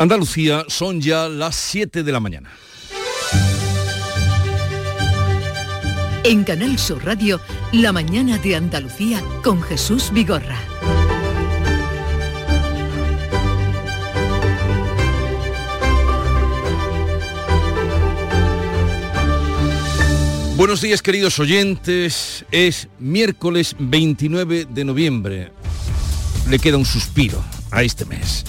Andalucía son ya las 7 de la mañana. En Canal Sur Radio, La mañana de Andalucía con Jesús Vigorra. Buenos días queridos oyentes, es miércoles 29 de noviembre. Le queda un suspiro a este mes.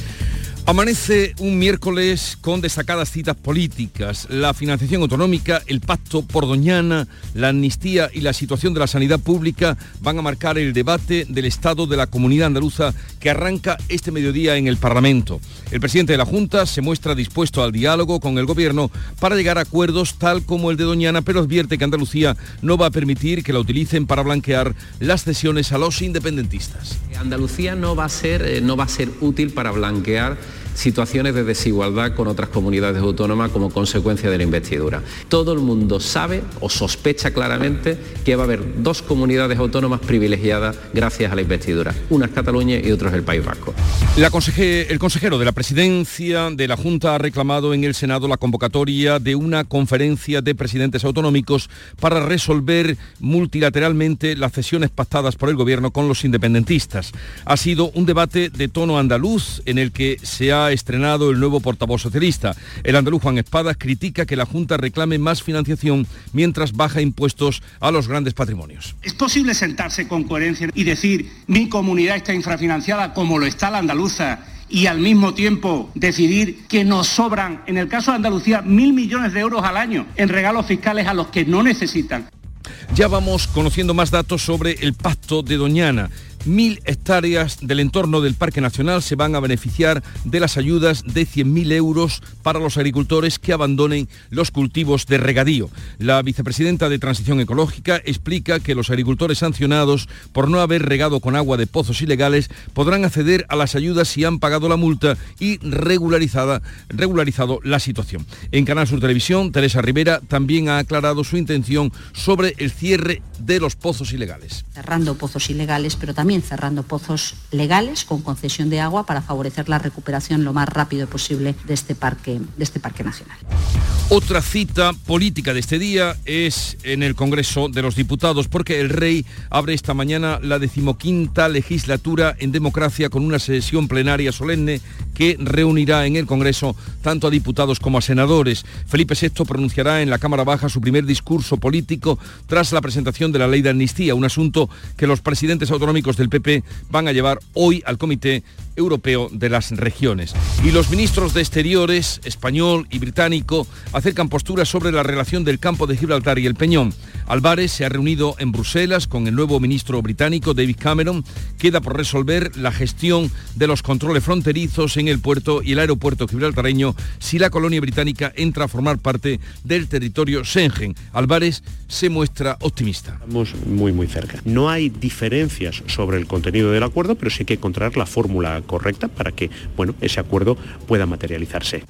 Amanece un miércoles con destacadas citas políticas, la financiación autonómica, el pacto por Doñana, la amnistía y la situación de la sanidad pública van a marcar el debate del estado de la comunidad andaluza que arranca este mediodía en el Parlamento. El presidente de la Junta se muestra dispuesto al diálogo con el gobierno para llegar a acuerdos tal como el de Doñana, pero advierte que Andalucía no va a permitir que la utilicen para blanquear las cesiones a los independentistas. Andalucía no va a ser, eh, no va a ser útil para blanquear situaciones de desigualdad con otras comunidades autónomas como consecuencia de la investidura. Todo el mundo sabe o sospecha claramente que va a haber dos comunidades autónomas privilegiadas gracias a la investidura. Una es Cataluña y otra es el País Vasco. el consejero de la presidencia de la Junta ha reclamado en el Senado la convocatoria de una conferencia de presidentes autonómicos para resolver multilateralmente las cesiones pactadas por el gobierno con los independentistas. Ha sido un debate de tono andaluz en el que se ha estrenado el nuevo portavoz socialista. El andaluz Juan Espadas critica que la Junta reclame más financiación mientras baja impuestos a los grandes patrimonios. ¿Es posible sentarse con coherencia y decir mi comunidad está infrafinanciada como lo está la andaluza? y al mismo tiempo decidir que nos sobran, en el caso de Andalucía, mil millones de euros al año en regalos fiscales a los que no necesitan. Ya vamos conociendo más datos sobre el pacto de Doñana. Mil hectáreas del entorno del Parque Nacional se van a beneficiar de las ayudas de 100.000 euros para los agricultores que abandonen los cultivos de regadío. La vicepresidenta de Transición Ecológica explica que los agricultores sancionados por no haber regado con agua de pozos ilegales podrán acceder a las ayudas si han pagado la multa y regularizada, regularizado la situación. En Canal Sur Televisión, Teresa Rivera también ha aclarado su intención sobre el cierre de los pozos ilegales. Cerrando pozos ilegales, pero también cerrando pozos legales con concesión de agua para favorecer la recuperación lo más rápido posible de este parque, de este parque nacional. Otra cita política de este día es en el Congreso de los Diputados, porque el rey abre esta mañana la decimoquinta legislatura en democracia con una sesión plenaria solemne que reunirá en el Congreso tanto a diputados como a senadores. Felipe VI pronunciará en la Cámara Baja su primer discurso político tras la presentación de la ley de amnistía, un asunto que los presidentes autonómicos del PP van a llevar hoy al Comité Europeo de las Regiones. Y los ministros de Exteriores, español y británico, acercan posturas sobre la relación del campo de Gibraltar y el Peñón. Álvarez se ha reunido en Bruselas con el nuevo ministro británico David Cameron. Queda por resolver la gestión de los controles fronterizos en el puerto y el aeropuerto gibraltareño si la colonia británica entra a formar parte del territorio Schengen. Álvarez se muestra optimista. Estamos muy muy cerca. No hay diferencias sobre el contenido del acuerdo, pero sí hay que encontrar la fórmula correcta para que bueno, ese acuerdo pueda materializarse.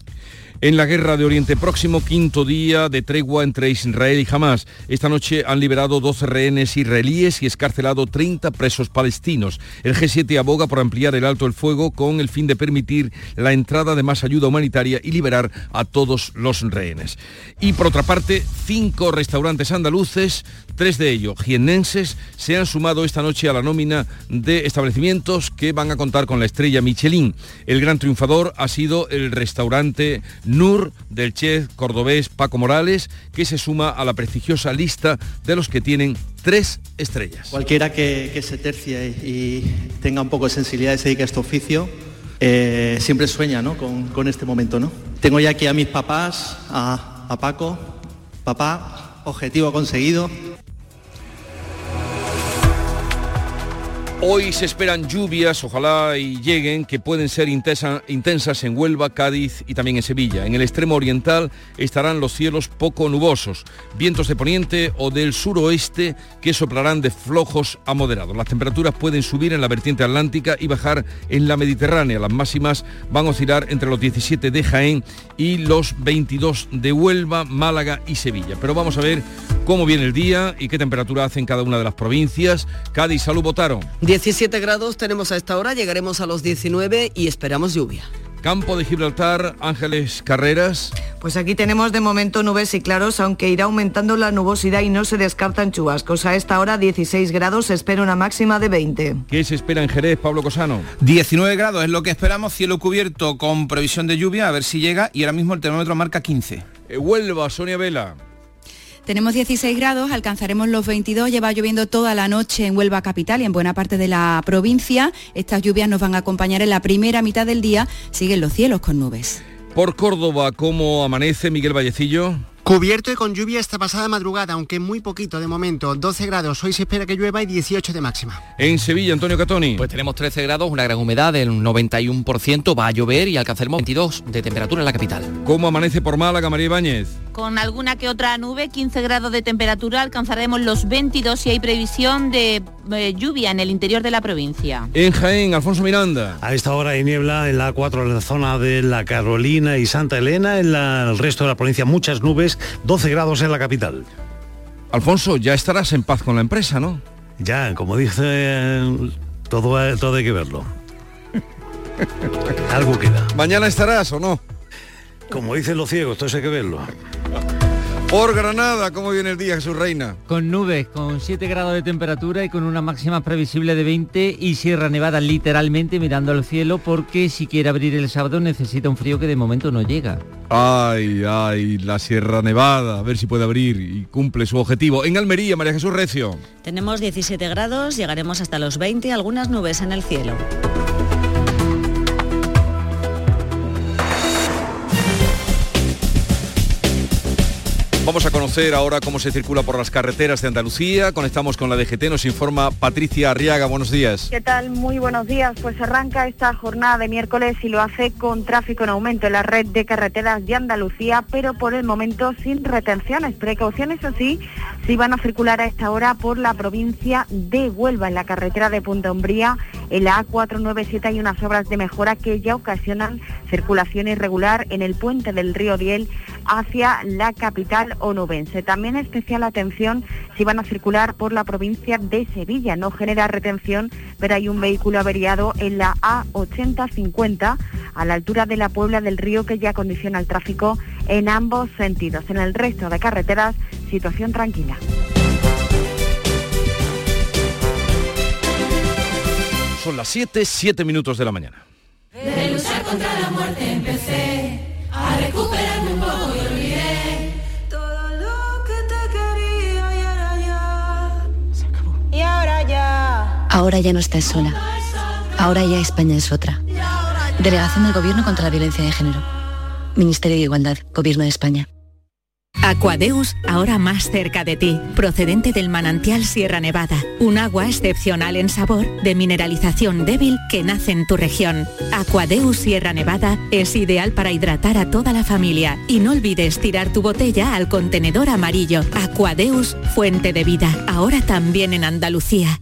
En la guerra de Oriente Próximo, quinto día de tregua entre Israel y Hamas. Esta noche han liberado 12 rehenes israelíes y escarcelado 30 presos palestinos. El G7 aboga por ampliar el alto el fuego con el fin de permitir la entrada de más ayuda humanitaria y liberar a todos los rehenes. Y por otra parte, cinco restaurantes andaluces, tres de ellos jiennenses, se han sumado esta noche a la nómina de establecimientos que van a contar con la estrella Michelin. El gran triunfador ha sido el restaurante Nur del chef cordobés Paco Morales, que se suma a la prestigiosa lista de los que tienen tres estrellas. Cualquiera que, se tercie y tenga un poco de sensibilidad y se dedique a este oficio, eh, siempre sueña con, este momento. ¿no? Tengo ya aquí a mis papás, a Paco, papá, objetivo conseguido, Hoy se esperan lluvias, ojalá y lleguen, que pueden ser intensas en Huelva, Cádiz y también en Sevilla. En el extremo oriental estarán los cielos poco nubosos, vientos de poniente o del suroeste que soplarán de flojos a moderados. Las temperaturas pueden subir en la vertiente atlántica y bajar en la mediterránea. Las máximas van a oscilar entre los 17 de Jaén y los 22 de Huelva, Málaga y Sevilla. Pero vamos a ver cómo viene el día y qué temperatura hace en cada una de las provincias. Cádiz, salud, votaron. 17 grados tenemos a esta hora, llegaremos a los 19 y esperamos lluvia. Campo de Gibraltar, Ángeles Carreras. Pues aquí tenemos de momento nubes y claros, aunque irá aumentando la nubosidad y no se descartan chubascos. A esta hora 16 grados, se espera una máxima de 20. ¿Qué se espera en Jerez, Pablo Cosano? 19 grados es lo que esperamos, cielo cubierto con previsión de lluvia, a ver si llega, y ahora mismo el termómetro marca 15. Eh, Huelva, Sonia Vela. Tenemos 16 grados, alcanzaremos los 22, lleva lloviendo toda la noche en Huelva capital y en buena parte de la provincia. Estas lluvias nos van a acompañar en la primera mitad del día, siguen los cielos con nubes. Por Córdoba, ¿cómo amanece Miguel Vallecillo? Cubierto y con lluvia esta pasada madrugada, aunque muy poquito de momento. 12 grados, hoy se espera que llueva y 18 de máxima. En Sevilla, Antonio Catoni. Pues tenemos 13 grados, una gran humedad del 91%, va a llover y alcanzaremos 22 de temperatura en la capital. ¿Cómo amanece por Málaga, María Ibáñez? Con alguna que otra nube, 15 grados de temperatura, alcanzaremos los 22 y hay previsión de eh, lluvia en el interior de la provincia. En Jaén, Alfonso Miranda. A esta hora hay niebla en la 4 en la zona de la Carolina y Santa Elena, en la- el resto de la provincia muchas nubes, 12 grados en la capital. Alfonso, ya estarás en paz con la empresa, ¿no? Ya, como dice, todo, todo hay que verlo. Algo queda. ¿Mañana estarás o no? Como dicen los ciegos, todo eso hay que verlo. Por Granada, ¿cómo viene el día, Jesús Reina? Con nubes, con 7 grados de temperatura y con una máxima previsible de 20 y Sierra Nevada literalmente mirando al cielo porque si quiere abrir el sábado necesita un frío que de momento no llega. Ay, ay, la Sierra Nevada, a ver si puede abrir y cumple su objetivo. En Almería, María Jesús Recio. Tenemos 17 grados, llegaremos hasta los 20, algunas nubes en el cielo. Vamos a conocer ahora cómo se circula por las carreteras de Andalucía. Conectamos con la DGT, nos informa Patricia Arriaga. Buenos días. ¿Qué tal? Muy buenos días. Pues arranca esta jornada de miércoles y lo hace con tráfico en aumento en la red de carreteras de Andalucía, pero por el momento sin retenciones. Precauciones así, si van a circular a esta hora por la provincia de Huelva, en la carretera de Punta Umbría, en la A497 hay unas obras de mejora que ya ocasionan circulación irregular en el puente del río Diel hacia la capital onubense. También especial atención si van a circular por la provincia de Sevilla. No genera retención, pero hay un vehículo averiado en la A8050 a la altura de la Puebla del Río que ya condiciona el tráfico en ambos sentidos. En el resto de carreteras, situación tranquila. Son las 7, 7 minutos de la mañana. De luchar contra la muerte empecé a recuperarme Ahora ya no estás sola. Ahora ya España es otra. Delegación del Gobierno contra la Violencia de Género. Ministerio de Igualdad, Gobierno de España. Aquadeus, ahora más cerca de ti, procedente del manantial Sierra Nevada, un agua excepcional en sabor, de mineralización débil que nace en tu región. Aquadeus Sierra Nevada es ideal para hidratar a toda la familia y no olvides tirar tu botella al contenedor amarillo. Aquadeus, fuente de vida, ahora también en Andalucía.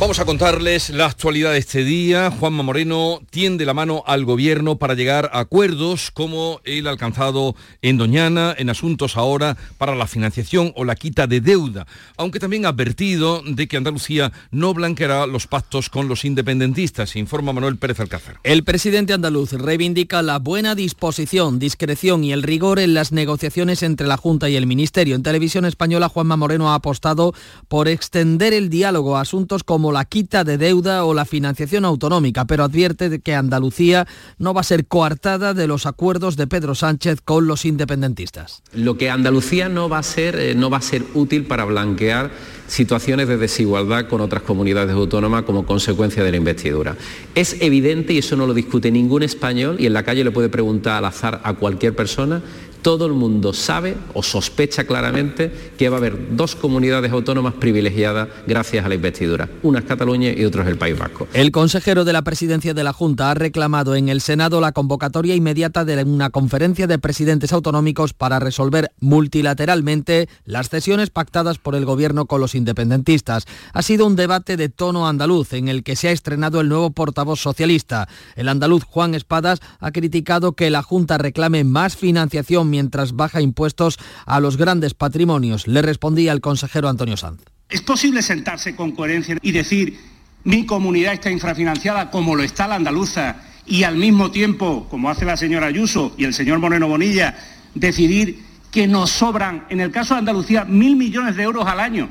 Vamos a contarles la actualidad de este día. Juanma Moreno tiende la mano al gobierno para llegar a acuerdos como el alcanzado en Doñana en asuntos ahora para la financiación o la quita de deuda, aunque también ha advertido de que Andalucía no blanqueará los pactos con los independentistas, informa Manuel Pérez Alcázar. El presidente andaluz reivindica la buena disposición, discreción y el rigor en las negociaciones entre la Junta y el Ministerio. En televisión española, Juanma Moreno ha apostado por extender el diálogo a asuntos como la quita de deuda o la financiación autonómica, pero advierte que Andalucía no va a ser coartada de los acuerdos de Pedro Sánchez con los independentistas. Lo que Andalucía no va a ser, eh, no va a ser útil para blanquear situaciones de desigualdad con otras comunidades autónomas como consecuencia de la investidura. Es evidente, y eso no lo discute ningún español, y en la calle le puede preguntar al azar a cualquier persona, todo el mundo sabe o sospecha claramente que va a haber dos comunidades autónomas privilegiadas gracias a la investidura. Una es Cataluña y otra es el País Vasco. El consejero de la presidencia de la Junta ha reclamado en el Senado la convocatoria inmediata de una conferencia de presidentes autonómicos para resolver multilateralmente las cesiones pactadas por el gobierno con los independentistas. Ha sido un debate de tono andaluz en el que se ha estrenado el nuevo portavoz socialista. El andaluz Juan Espadas ha criticado que la Junta reclame más financiación mientras baja impuestos a los grandes patrimonios. Le respondía el consejero Antonio Sanz. ¿Es posible sentarse con coherencia y decir mi comunidad está infrafinanciada como lo está la andaluza y al mismo tiempo, como hace la señora Ayuso y el señor Moreno Bonilla, decidir que nos sobran, en el caso de Andalucía, mil millones de euros al año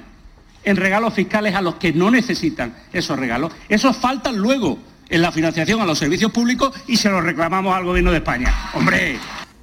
en regalos fiscales a los que no necesitan esos regalos? Esos faltan luego en la financiación a los servicios públicos y se los reclamamos al Gobierno de España. ¡Hombre!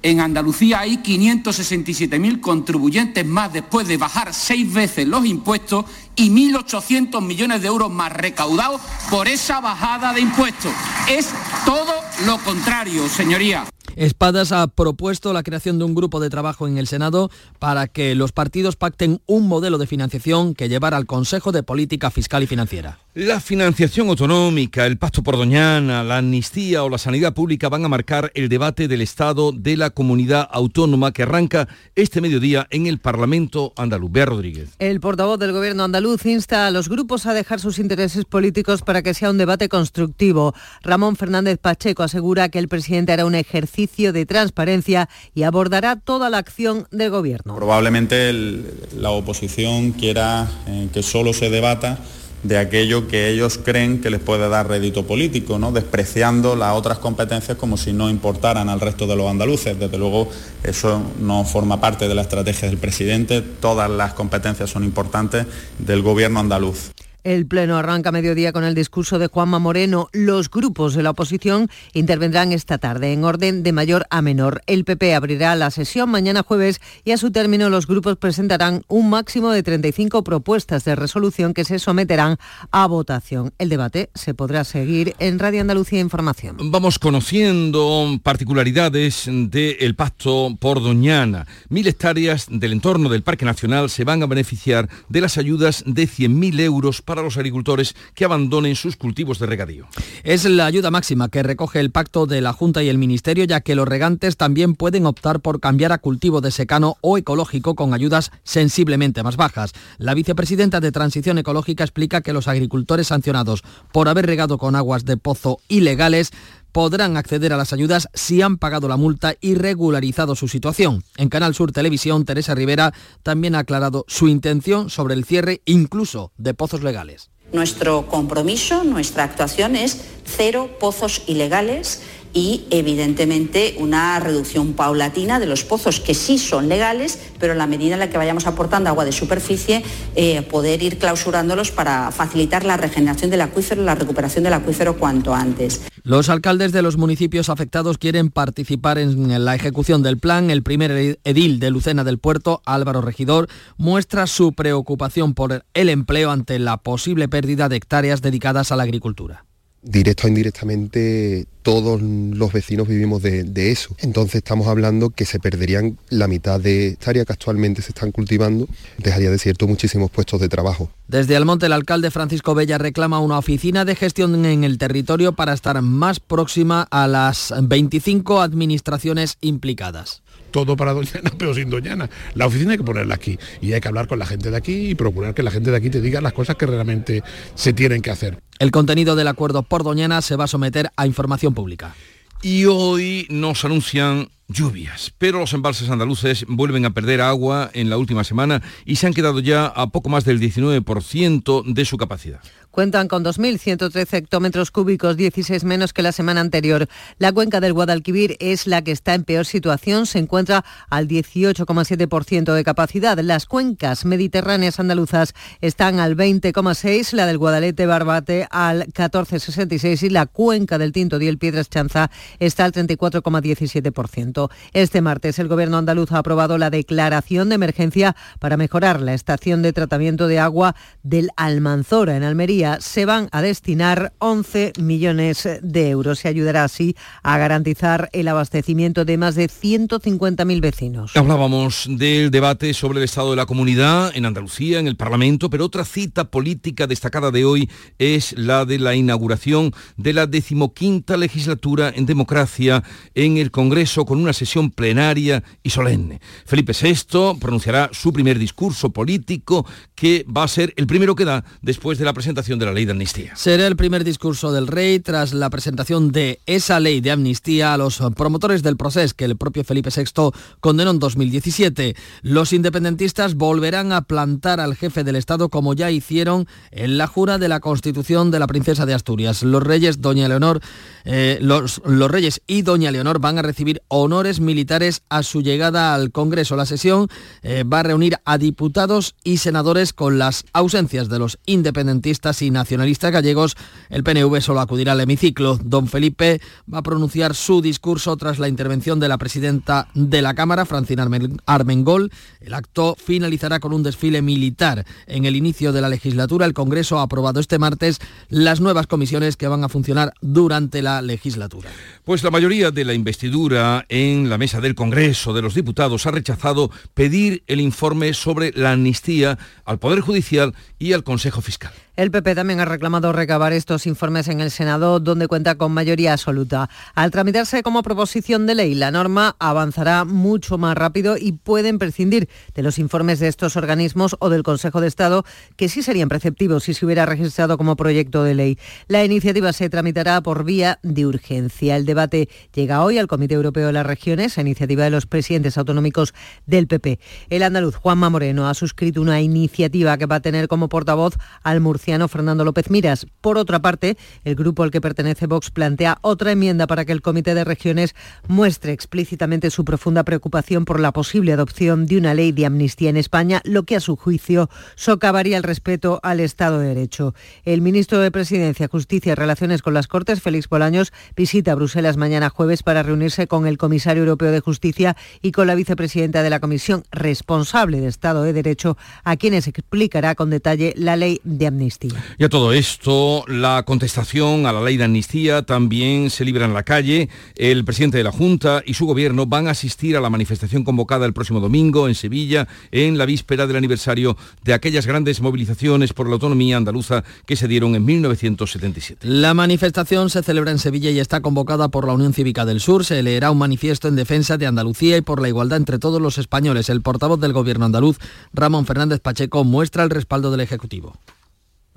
En Andalucía hay 567.000 contribuyentes más después de bajar seis veces los impuestos y 1.800 millones de euros más recaudados por esa bajada de impuestos. Es todo lo contrario, señoría. Espadas ha propuesto la creación de un grupo de trabajo en el Senado para que los partidos pacten un modelo de financiación que llevara al Consejo de Política Fiscal y Financiera. La financiación autonómica, el pacto por Doñana, la amnistía o la sanidad pública van a marcar el debate del Estado de la comunidad autónoma que arranca este mediodía en el Parlamento andaluz. Bea Rodríguez. El portavoz del Gobierno andaluz insta a los grupos a dejar sus intereses políticos para que sea un debate constructivo. Ramón Fernández Pacheco asegura que el presidente hará un ejercicio de transparencia y abordará toda la acción del Gobierno. Probablemente el, la oposición quiera eh, que solo se debata de aquello que ellos creen que les puede dar rédito político, ¿no? despreciando las otras competencias como si no importaran al resto de los andaluces. Desde luego eso no forma parte de la estrategia del presidente, todas las competencias son importantes del gobierno andaluz. El Pleno arranca a mediodía con el discurso de Juanma Moreno. Los grupos de la oposición intervendrán esta tarde en orden de mayor a menor. El PP abrirá la sesión mañana jueves y a su término los grupos presentarán un máximo de 35 propuestas de resolución que se someterán a votación. El debate se podrá seguir en Radio Andalucía Información. Vamos conociendo particularidades del pacto por Doñana. Mil hectáreas del entorno del Parque Nacional se van a beneficiar de las ayudas de 100.000 euros para los agricultores que abandonen sus cultivos de regadío. Es la ayuda máxima que recoge el pacto de la Junta y el Ministerio, ya que los regantes también pueden optar por cambiar a cultivo de secano o ecológico con ayudas sensiblemente más bajas. La vicepresidenta de Transición Ecológica explica que los agricultores sancionados por haber regado con aguas de pozo ilegales podrán acceder a las ayudas si han pagado la multa y regularizado su situación. En Canal Sur Televisión, Teresa Rivera también ha aclarado su intención sobre el cierre incluso de pozos legales. Nuestro compromiso, nuestra actuación es cero pozos ilegales y evidentemente una reducción paulatina de los pozos que sí son legales, pero en la medida en la que vayamos aportando agua de superficie, eh, poder ir clausurándolos para facilitar la regeneración del acuífero, la recuperación del acuífero cuanto antes. Los alcaldes de los municipios afectados quieren participar en la ejecución del plan. El primer edil de Lucena del Puerto, Álvaro Regidor, muestra su preocupación por el empleo ante la posible pérdida de hectáreas dedicadas a la agricultura directo o indirectamente todos los vecinos vivimos de, de, eso. Entonces estamos hablando que se perderían la mitad de hectáreas que actualmente se están cultivando, dejaría desierto muchísimos puestos de trabajo. Desde Almonte el alcalde Francisco Bella reclama una oficina de gestión en el territorio para estar más próxima a las 25 administraciones implicadas todo para Doñana, pero sin Doñana. La oficina hay que ponerla aquí y hay que hablar con la gente de aquí y procurar que la gente de aquí te diga las cosas que realmente se tienen que hacer. El contenido del acuerdo por Doñana se va a someter a información pública. Y hoy nos anuncian lluvias, pero los embalses andaluces vuelven a perder agua en la última semana y se han quedado ya a poco más del 19% de su capacidad. Cuentan con 2.113 hectómetros cúbicos, 16 menos que la semana anterior. La cuenca del Guadalquivir es la que está en peor situación, se encuentra al 18,7% de capacidad. Las cuencas mediterráneas andaluzas están al 20,6%, la del Guadalete Barbate al 14,66% y la cuenca del Tinto Diel Piedras Chanza está al 34,17%. Este martes el Gobierno andaluz ha aprobado la declaración de emergencia para mejorar la estación de tratamiento de agua del Almanzora en Almería se van a destinar 11 millones de euros. Se ayudará así a garantizar el abastecimiento de más de 150.000 vecinos. Hablábamos del debate sobre el estado de la comunidad en Andalucía, en el Parlamento, pero otra cita política destacada de hoy es la de la inauguración de la decimoquinta legislatura en democracia en el Congreso con una una sesión plenaria y solemne. Felipe VI pronunciará su primer discurso político que va a ser el primero que da después de la presentación de la ley de amnistía. Será el primer discurso del rey tras la presentación de esa ley de amnistía a los promotores del proceso que el propio Felipe VI condenó en 2017. Los independentistas volverán a plantar al jefe del Estado como ya hicieron en la jura de la Constitución de la Princesa de Asturias. Los reyes, doña Leonor, eh, los, los reyes y doña Leonor van a recibir honores militares a su llegada al Congreso. La sesión eh, va a reunir a diputados y senadores con las ausencias de los independentistas y nacionalistas gallegos. El PNV solo acudirá al hemiciclo. Don Felipe va a pronunciar su discurso tras la intervención de la presidenta de la Cámara, Francina Armengol. El acto finalizará con un desfile militar. En el inicio de la legislatura, el Congreso ha aprobado este martes las nuevas comisiones que van a funcionar durante la legislatura. Pues la mayoría de la investidura en la mesa del Congreso de los Diputados ha rechazado pedir el informe sobre la amnistía al Poder Judicial y al Consejo Fiscal. El PP también ha reclamado recabar estos informes en el Senado, donde cuenta con mayoría absoluta. Al tramitarse como proposición de ley, la norma avanzará mucho más rápido y pueden prescindir de los informes de estos organismos o del Consejo de Estado, que sí serían preceptivos si se hubiera registrado como proyecto de ley. La iniciativa se tramitará por vía de urgencia. Debate llega hoy al Comité Europeo de las Regiones, a iniciativa de los presidentes autonómicos del PP. El andaluz Juanma Moreno ha suscrito una iniciativa que va a tener como portavoz al Murcia Fernando López Miras. Por otra parte, el grupo al que pertenece Vox plantea otra enmienda para que el Comité de Regiones muestre explícitamente su profunda preocupación por la posible adopción de una ley de amnistía en España, lo que a su juicio socavaría el respeto al Estado de Derecho. El ministro de Presidencia, Justicia y Relaciones con las Cortes, Félix Bolaños, visita Bruselas mañana jueves para reunirse con el comisario europeo de Justicia y con la vicepresidenta de la Comisión responsable de Estado de Derecho, a quienes explicará con detalle la ley de amnistía. Y a todo esto, la contestación a la ley de amnistía también se libra en la calle. El presidente de la Junta y su gobierno van a asistir a la manifestación convocada el próximo domingo en Sevilla, en la víspera del aniversario de aquellas grandes movilizaciones por la autonomía andaluza que se dieron en 1977. La manifestación se celebra en Sevilla y está convocada por la Unión Cívica del Sur. Se leerá un manifiesto en defensa de Andalucía y por la igualdad entre todos los españoles. El portavoz del gobierno andaluz, Ramón Fernández Pacheco, muestra el respaldo del Ejecutivo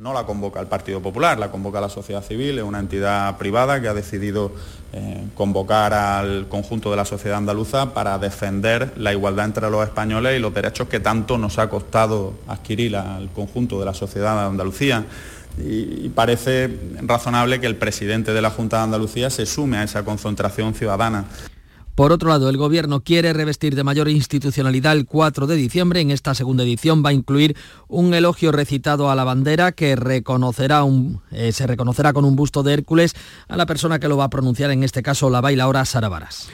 no la convoca el Partido Popular, la convoca la sociedad civil, es una entidad privada que ha decidido eh, convocar al conjunto de la sociedad andaluza para defender la igualdad entre los españoles y los derechos que tanto nos ha costado adquirir al conjunto de la sociedad Andalucía. Y parece razonable que el presidente de la Junta de Andalucía se sume a esa concentración ciudadana. Por otro lado, el Gobierno quiere revestir de mayor institucionalidad el 4 de diciembre. En esta segunda edición va a incluir un elogio recitado a la bandera que reconocerá eh, se reconocerá con un busto de Hércules a la persona que lo va a pronunciar, en este caso la bailaora Sara Varas.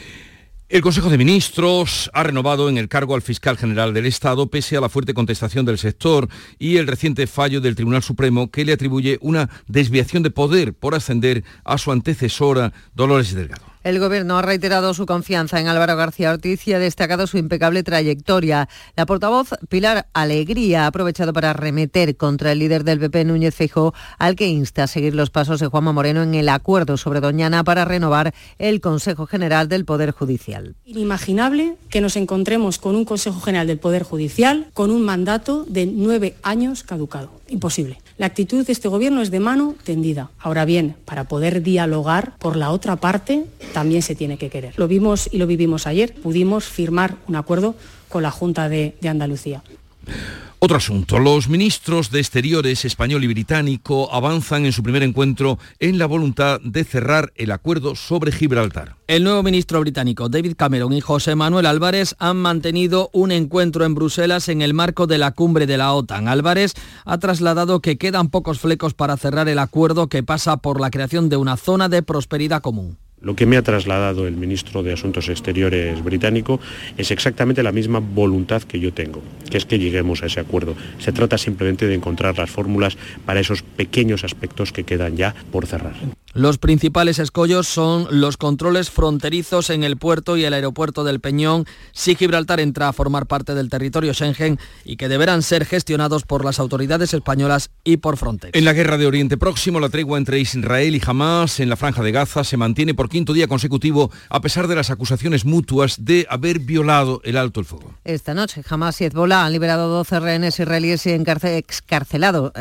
El Consejo de Ministros ha renovado en el cargo al fiscal general del Estado pese a la fuerte contestación del sector y el reciente fallo del Tribunal Supremo que le atribuye una desviación de poder por ascender a su antecesora Dolores Delgado. El Gobierno ha reiterado su confianza en Álvaro García Ortiz y ha destacado su impecable trayectoria. La portavoz Pilar Alegría ha aprovechado para remeter contra el líder del PP, Núñez Feijóo, al que insta a seguir los pasos de Juanma Moreno en el acuerdo sobre Doñana para renovar el Consejo General del Poder Judicial. Inimaginable que nos encontremos con un Consejo General del Poder Judicial con un mandato de nueve años caducado. Imposible. La actitud de este Gobierno es de mano tendida. Ahora bien, para poder dialogar por la otra parte, también se tiene que querer. Lo vimos y lo vivimos ayer. Pudimos firmar un acuerdo con la Junta de, Andalucía. Otro asunto. Los ministros de Exteriores español y británico avanzan en su primer encuentro en la voluntad de cerrar el acuerdo sobre Gibraltar. El nuevo ministro británico David Cameron y José Manuel Álvarez han mantenido un encuentro en Bruselas en el marco de la cumbre de la OTAN. Álvarez ha trasladado que quedan pocos flecos para cerrar el acuerdo que pasa por la creación de una zona de prosperidad común. Lo que me ha trasladado el ministro de Asuntos Exteriores británico es exactamente la misma voluntad que yo tengo, que es que lleguemos a ese acuerdo. Se trata simplemente de encontrar las fórmulas para esos pequeños aspectos que quedan ya por cerrar. Los principales escollos son los controles fronterizos en el puerto y el aeropuerto del Peñón si Gibraltar entra a formar parte del territorio Schengen y que deberán ser gestionados por las autoridades españolas y por Frontex. En la guerra de Oriente Próximo, la tregua entre Israel y Hamas en la franja de Gaza se mantiene por quinto día consecutivo a pesar de las acusaciones mutuas de haber violado el alto el fuego. Esta noche Hamas y Hezbollah han liberado 12 rehenes israelíes y excarcelado 30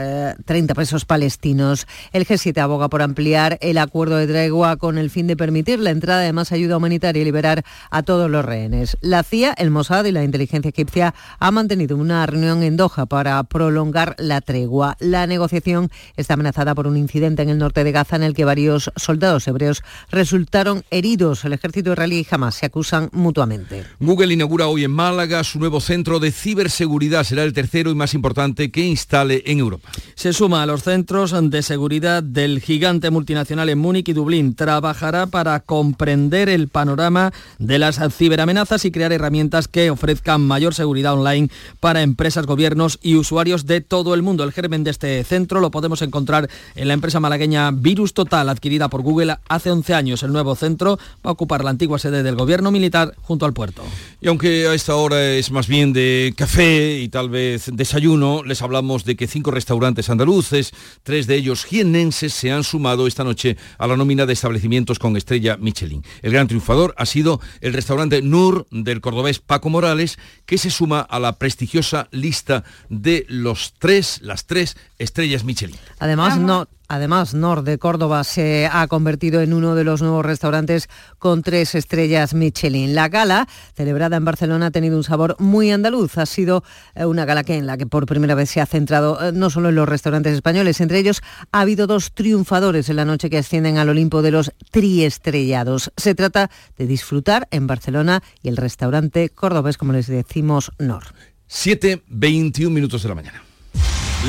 eh, presos palestinos. El G7 aboga por ampliar el acuerdo de tregua con el fin de permitir la entrada de más ayuda humanitaria y liberar a todos los rehenes. La CIA, el Mossad y la inteligencia egipcia han mantenido una reunión en Doha para prolongar la tregua. La negociación está amenazada por un incidente en el norte de Gaza en el que varios soldados hebreos resultaron heridos. El ejército israelí y Hamas se acusan mutuamente. Google inaugura hoy en Málaga su nuevo centro de ciberseguridad. Será el tercero y más importante que instale en Europa. Se suma a los centros de seguridad del gigante multinacional en Múnich y Dublín. Trabajará para comprender el panorama de las ciberamenazas y crear herramientas que ofrezcan mayor seguridad online para empresas, gobiernos y usuarios de todo el mundo. El germen de este centro lo podemos encontrar en la empresa malagueña Virus Total, adquirida por Google hace 11 años. El nuevo centro va a ocupar la antigua sede del gobierno militar junto al puerto. Y aunque a esta hora es más bien de café y tal vez desayuno, les hablamos de que cinco restaurantes andaluces, tres de ellos jienenses, se han sumado esta noche a la nómina de establecimientos con estrella Michelin. El gran triunfador ha sido el restaurante Nur del cordobés Paco Morales, que se suma a la prestigiosa lista de los tres, las tres estrellas Michelin. Además, no, Además, Nord de Córdoba se ha convertido en uno de los nuevos restaurantes con tres estrellas Michelin. La gala, celebrada en Barcelona, ha tenido un sabor muy andaluz. Ha sido eh, una gala que en la que por primera vez se ha centrado eh, no solo en los restaurantes españoles, entre ellos ha habido dos triunfadores en la noche que ascienden al Olimpo de los triestrellados. Se trata de disfrutar en Barcelona y el restaurante cordobés, como les decimos, Nord. 7, 21 minutos de la mañana.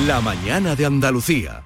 La mañana de Andalucía.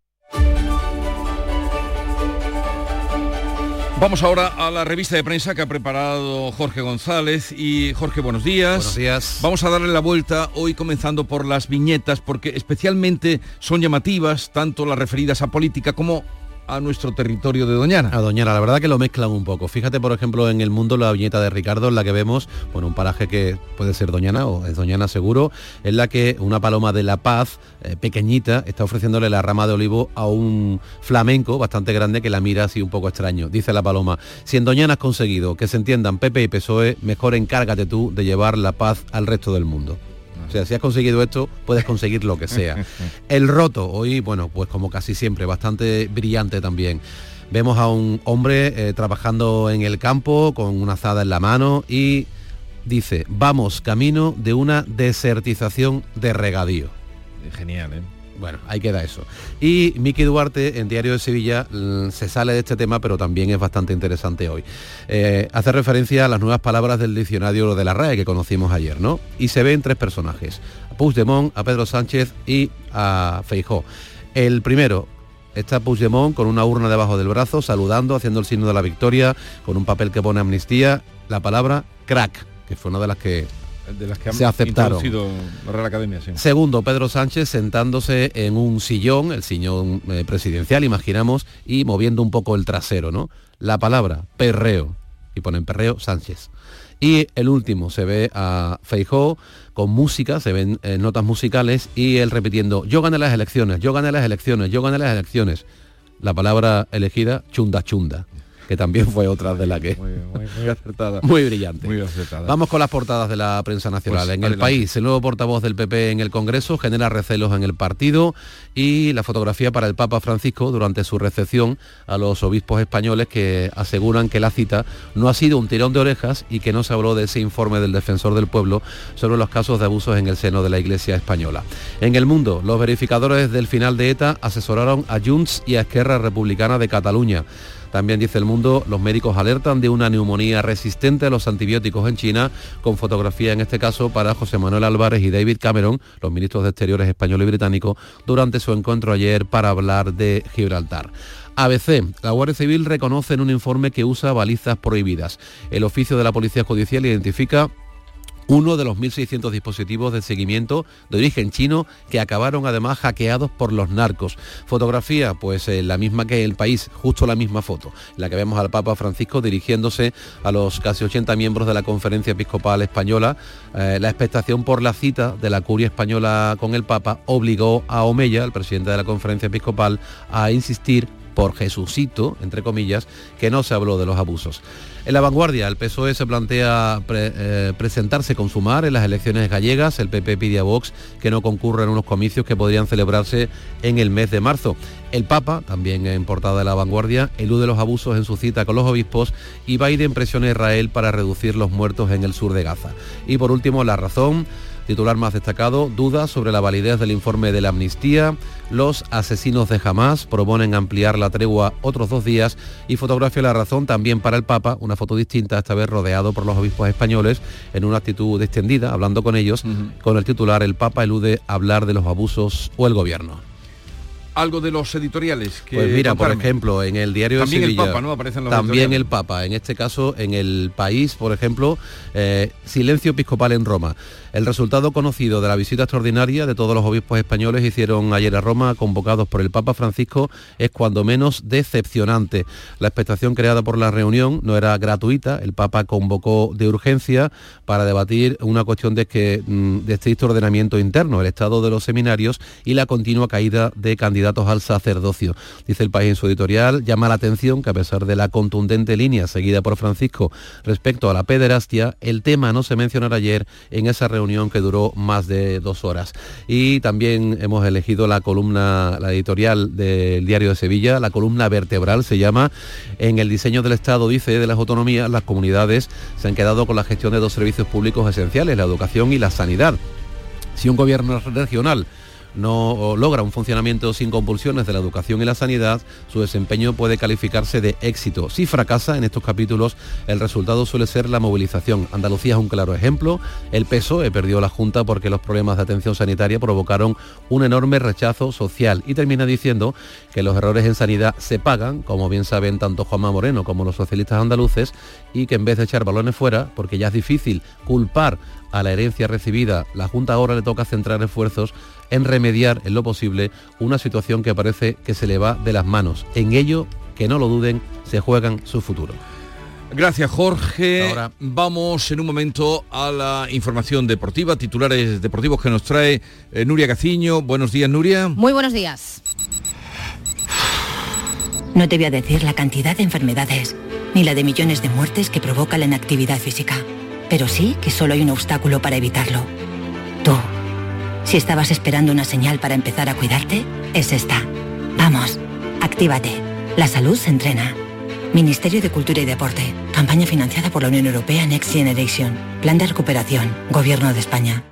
Vamos ahora a la revista de prensa que ha preparado Jorge González. Y Jorge, buenos días. Buenos días. Vamos a darle la vuelta hoy comenzando por las viñetas, porque especialmente son llamativas tanto las referidas a política como a nuestro territorio de Doñana. A Doñana, la verdad que lo mezclan un poco. Fíjate, por ejemplo, en el mundo la viñeta de Ricardo, en la que vemos, bueno, un paraje que puede ser Doñana o es Doñana seguro, en la que una paloma de La Paz, eh, pequeñita, está ofreciéndole la rama de olivo a un flamenco bastante grande que la mira así un poco extraño. Dice la paloma, si en Doñana has conseguido que se entiendan Pepe y PSOE, mejor encárgate tú de llevar la paz al resto del mundo. O sea, si has conseguido esto, puedes conseguir lo que sea. El roto, hoy, bueno, pues como casi siempre, bastante brillante también. Vemos a un hombre eh, trabajando en el campo con una azada en la mano y dice, vamos camino de una desertización de regadío. Genial, ¿eh? Bueno, ahí queda eso. Y Miki Duarte, en Diario de Sevilla, mm, se sale de este tema, pero también es bastante interesante hoy. Eh, hace referencia a las nuevas palabras del diccionario de la RAE que conocimos ayer, ¿no? Y se ven tres personajes, a Puigdemont, a Pedro Sánchez y a Feijó. El primero, está Puigdemont con una urna debajo del brazo, saludando, haciendo el signo de la victoria, con un papel que pone amnistía, la palabra crack, que fue una de las que de las que se aceptaron. la Real Academia. Segundo, Pedro Sánchez sentándose en un sillón, el sillón eh, presidencial, imaginamos, y moviendo un poco el trasero, ¿no? La palabra perreo, y ponen perreo Sánchez. Y el último, se ve a Feijó con música, se ven eh, notas musicales y él repitiendo, yo gané las elecciones, yo gané las elecciones, yo gané las elecciones. La palabra elegida, chunda chunda que también fue otra de la que... Muy, acertada. muy brillante. Muy acertada. Vamos con las portadas de la prensa nacional. Pues en el país, el nuevo portavoz del PP en el Congreso genera recelos en el partido y la fotografía para el Papa Francisco durante su recepción a los obispos españoles que aseguran que la cita no ha sido un tirón de orejas y que no se habló de ese informe del defensor del pueblo sobre los casos de abusos en el seno de la Iglesia española. En el mundo, los verificadores del final de ETA asesoraron a Junts y a Esquerra Republicana de Cataluña También dice el mundo, los médicos alertan de una neumonía resistente a los antibióticos en China, con fotografía en este caso para José Manuel Álvarez y David Cameron, los ministros de Exteriores español y británico, durante su encuentro ayer para hablar de Gibraltar. ABC, la Guardia Civil reconoce en un informe que usa balizas prohibidas. El oficio de la Policía Judicial identifica uno de los 1.600 dispositivos de seguimiento de origen chino que acabaron además hackeados por los narcos. Fotografía, pues eh, la misma que el país, justo la misma foto, la que vemos al Papa Francisco dirigiéndose a los casi 80 miembros de la Conferencia Episcopal Española. Eh, la expectación por la cita de la curia española con el Papa obligó a Omeya, el presidente de la Conferencia Episcopal, a insistir por Jesucito, entre comillas, que no se habló de los abusos. En la vanguardia, el PSOE se plantea eh, presentarse con Sumar en las elecciones gallegas. El PP pide a Vox que no concurra en unos comicios que podrían celebrarse en el mes de marzo. El Papa, también en portada de la vanguardia, elude los abusos en su cita con los obispos y Biden presiona a Israel para reducir los muertos en el sur de Gaza. Y por último, la razón. Titular más destacado, dudas sobre la validez del informe de la amnistía. Los asesinos de Hamas proponen ampliar la tregua otros dos días y fotografía la razón también para el Papa, una foto distinta, esta vez rodeado por los obispos españoles en una actitud extendida, hablando con ellos, con el titular El Papa elude hablar de los abusos o el gobierno. Algo de los editoriales que pues mira por ejemplo en el diario también de Sevilla el Papa no aparecen los también el Papa. En este caso en el país por ejemplo eh, silencio episcopal en Roma el resultado conocido de la visita extraordinaria de todos los obispos españoles hicieron ayer a Roma convocados por el Papa Francisco es cuando menos decepcionante la expectación creada por la reunión no era gratuita el Papa convocó de urgencia para debatir una cuestión de que mm, de estricto ordenamiento interno el estado de los seminarios y la continua caída de candidatos al sacerdocio. Dice el país en su editorial, llama la atención que a pesar de la contundente línea seguida por Francisco respecto a la pederastia, el tema no se mencionará ayer en esa reunión que duró más de dos horas. Y también hemos elegido la columna, la editorial del Diario de Sevilla, la columna vertebral se llama, en el diseño del Estado, dice, de las autonomías, las comunidades se han quedado con la gestión de dos servicios públicos esenciales, la educación y la sanidad. Si un gobierno regional no logra un funcionamiento sin compulsiones de la educación y la sanidad, su desempeño puede calificarse de éxito. Si fracasa en estos capítulos, el resultado suele ser la movilización. Andalucía es un claro ejemplo. El PSOE perdió la Junta porque los problemas de atención sanitaria provocaron un enorme rechazo social y termina diciendo que los errores en sanidad se pagan, como bien saben tanto Juanma Moreno como los socialistas andaluces, y que en vez de echar balones fuera, porque ya es difícil culpar a la herencia recibida, la Junta ahora le toca centrar esfuerzos en remediar en lo posible una situación que parece que se le va de las manos. En ello, que no lo duden, se juegan su futuro. Gracias Jorge. Ahora. Vamos en un momento a la información deportiva, titulares deportivos que nos trae eh, Nuria Caciño. Buenos días Nuria. Muy buenos días. No te voy a decir la cantidad de enfermedades, ni la de millones de muertes que provoca la inactividad física, pero sí que solo hay un obstáculo para evitarlo. Tú. Si estabas esperando una señal para empezar a cuidarte, es esta. Vamos, actívate. La salud se entrena. Ministerio de Cultura y Deporte. Campaña financiada por la Unión Europea Next Generation. Plan de recuperación. Gobierno de España.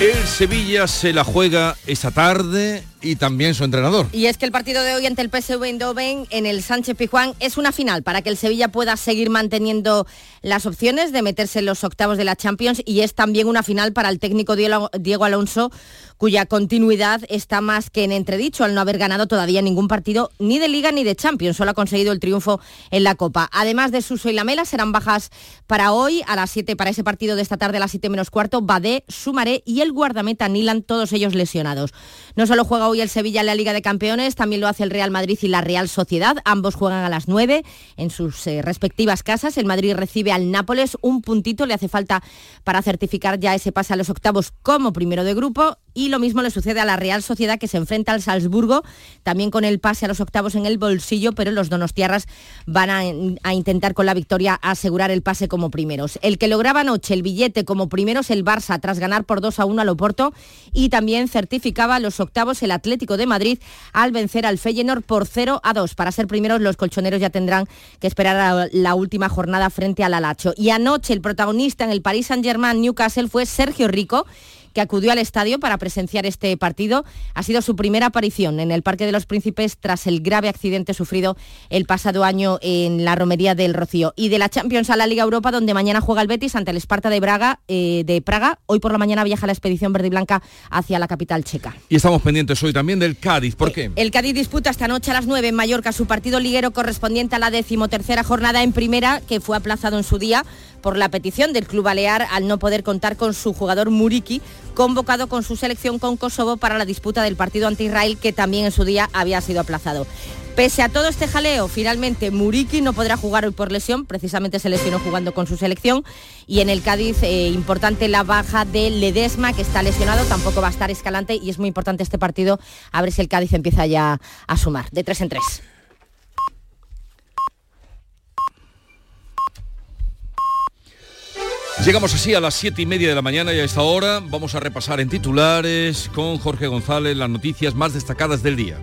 El Sevilla se la juega esta tarde y también su entrenador. Y es que el partido de hoy ante el PSV Eindhoven en el Sánchez Pijuán es una final para que el Sevilla pueda seguir manteniendo las opciones de meterse en los octavos de la Champions y es también una final para el técnico Diego Alonso cuya continuidad está más que en entredicho al no haber ganado todavía ningún partido ni de Liga ni de Champions, solo ha conseguido el triunfo en la Copa. Además de Suso y Lamela serán bajas para hoy a las 7 para ese partido de esta tarde a las 7 menos cuarto, Badé, Sumaré y el guardameta Nilan, todos ellos lesionados. No solo juega hoy el Sevilla en la Liga de Campeones, también lo hace el Real Madrid y la Real Sociedad. Ambos juegan a las 9 en sus eh, respectivas casas. El Madrid recibe al Nápoles un puntito, le hace falta para certificar ya ese pase a los octavos como primero de grupo. Y lo mismo le sucede a la Real Sociedad que se enfrenta al Salzburgo, también con el pase a los octavos en el bolsillo, pero los donostiarras van a, a intentar con la victoria asegurar el pase como primeros. El que lograba anoche el billete como primeros el Barça tras ganar por 2 a 1 al Oporto y también certificaba los octavos el Atlético de Madrid al vencer al Feyenoord por 0 a 2. Para ser primeros los colchoneros ya tendrán que esperar a la última jornada frente al Alacho. Y anoche el protagonista en el Paris Saint-Germain Newcastle fue Sergio Rico que acudió al estadio para presenciar este partido. Ha sido su primera aparición en el Parque de los Príncipes tras el grave accidente sufrido el pasado año en la romería del Rocío. Y de la Champions a la Liga Europa, donde mañana juega el Betis ante el Esparta de, Braga, eh, de Praga. Hoy por la mañana viaja la expedición verde y blanca hacia la capital checa. Y estamos pendientes hoy también del Cádiz. ¿Por qué? El Cádiz disputa esta noche a las 9 en Mallorca su partido liguero correspondiente a la decimotercera jornada en primera, que fue aplazado en su día por la petición del club balear al no poder contar con su jugador Muriki, convocado con su selección con Kosovo para la disputa del partido anti-Israel, que también en su día había sido aplazado. Pese a todo este jaleo, finalmente Muriki no podrá jugar hoy por lesión, precisamente se lesionó jugando con su selección. Y en el Cádiz, eh, importante la baja de Ledesma, que está lesionado, tampoco va a estar Escalante y es muy importante este partido, a ver si el Cádiz empieza ya a sumar, de tres en tres. Llegamos así a las siete y media de la mañana y a esta hora vamos a repasar en titulares con Jorge González las noticias más destacadas del día.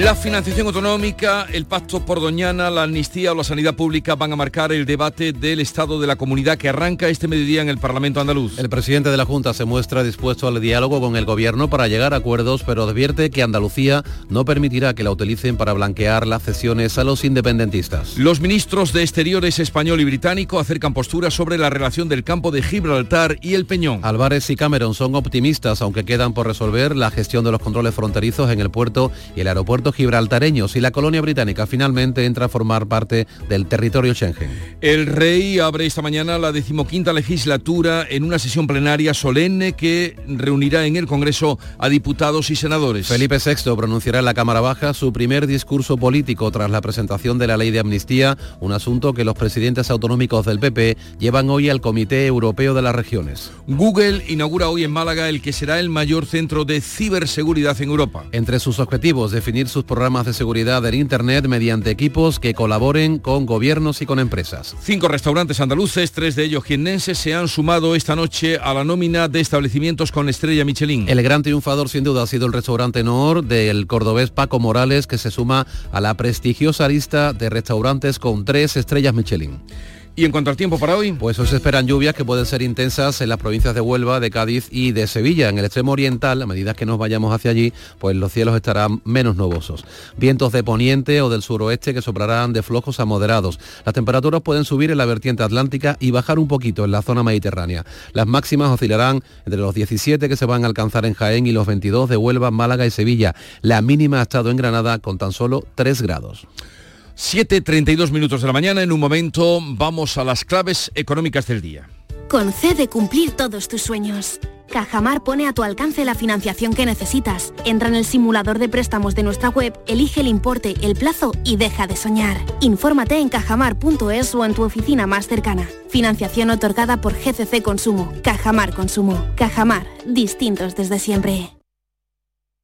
La financiación autonómica, el pacto por Doñana, la amnistía o la sanidad pública van a marcar el debate del estado de la comunidad que arranca este mediodía en el Parlamento andaluz. El presidente de la Junta se muestra dispuesto al diálogo con el gobierno para llegar a acuerdos, pero advierte que Andalucía no permitirá que la utilicen para blanquear las cesiones a los independentistas. Los ministros de Exteriores español y británico acercan posturas sobre la relación del campo de Gibraltar y el Peñón. Álvarez y Cameron son optimistas, aunque quedan por resolver la gestión de los controles fronterizos en el puerto y el aeropuerto gibraltareños y la colonia británica finalmente entra a formar parte del territorio Schengen. El rey abre esta mañana la decimoquinta legislatura en una sesión plenaria solemne que reunirá en el Congreso a diputados y senadores. Felipe VI pronunciará en la Cámara Baja su primer discurso político tras la presentación de la ley de amnistía, un asunto que los presidentes autonómicos del PP llevan hoy al Comité Europeo de las Regiones. Google inaugura hoy en Málaga el que será el mayor centro de ciberseguridad en Europa. Entre sus objetivos, definir sus programas de seguridad en Internet mediante equipos que colaboren con gobiernos y con empresas. Cinco restaurantes andaluces, tres de ellos jiennenses, se han sumado esta noche a la nómina de establecimientos con estrella Michelin. El gran triunfador sin duda ha sido el restaurante Noor del cordobés Paco Morales, que se suma a la prestigiosa lista de restaurantes con tres estrellas Michelin. ¿Y en cuanto al tiempo para hoy? Pues hoy se esperan lluvias que pueden ser intensas en las provincias de Huelva, de Cádiz y de Sevilla. En el extremo oriental, a medida que nos vayamos hacia allí, pues los cielos estarán menos nubosos. Vientos de poniente o del suroeste que soplarán de flojos a moderados. Las temperaturas pueden subir en la vertiente atlántica y bajar un poquito en la zona mediterránea. Las máximas oscilarán entre los 17 que se van a alcanzar en Jaén y los 22 de Huelva, Málaga y Sevilla. La mínima ha estado en Granada con tan solo 3 grados. 7.32 minutos de la mañana. En un momento vamos a las claves económicas del día. Concede cumplir todos tus sueños. Cajamar pone a tu alcance la financiación que necesitas. Entra en el simulador de préstamos de nuestra web, elige el importe, el plazo y deja de soñar. Infórmate en cajamar.es o en tu oficina más cercana. Financiación otorgada por GCC Consumo. Cajamar Consumo. Cajamar. Distintos desde siempre.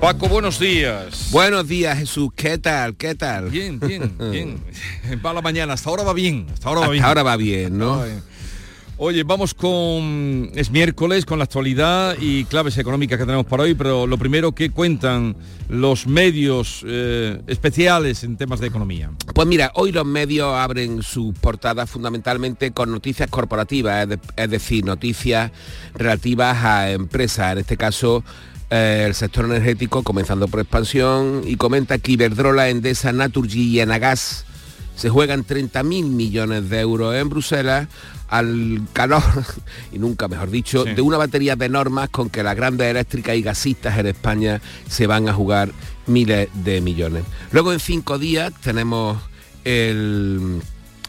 Paco, buenos días. Buenos días, Jesús. ¿Qué tal? ¿Qué tal? Bien, bien, bien. Va la mañana. Hasta ahora va bien. Hasta ahora va Hasta bien. ahora va bien, ¿no? Oye, vamos con... Es miércoles con la actualidad y claves económicas que tenemos para hoy, pero lo primero que cuentan los medios eh, especiales en temas de economía. Pues mira, hoy los medios abren sus portadas fundamentalmente con noticias corporativas, es, de- es decir, noticias relativas a empresas, en este caso eh, el sector energético comenzando por expansión y comenta que Iberdrola, Endesa, Naturgy y Enagas se juegan 30.000 millones de euros en Bruselas al calor, y nunca mejor dicho, de una batería de normas con que las grandes eléctricas y gasistas en España se van a jugar miles de millones. Luego en cinco días tenemos el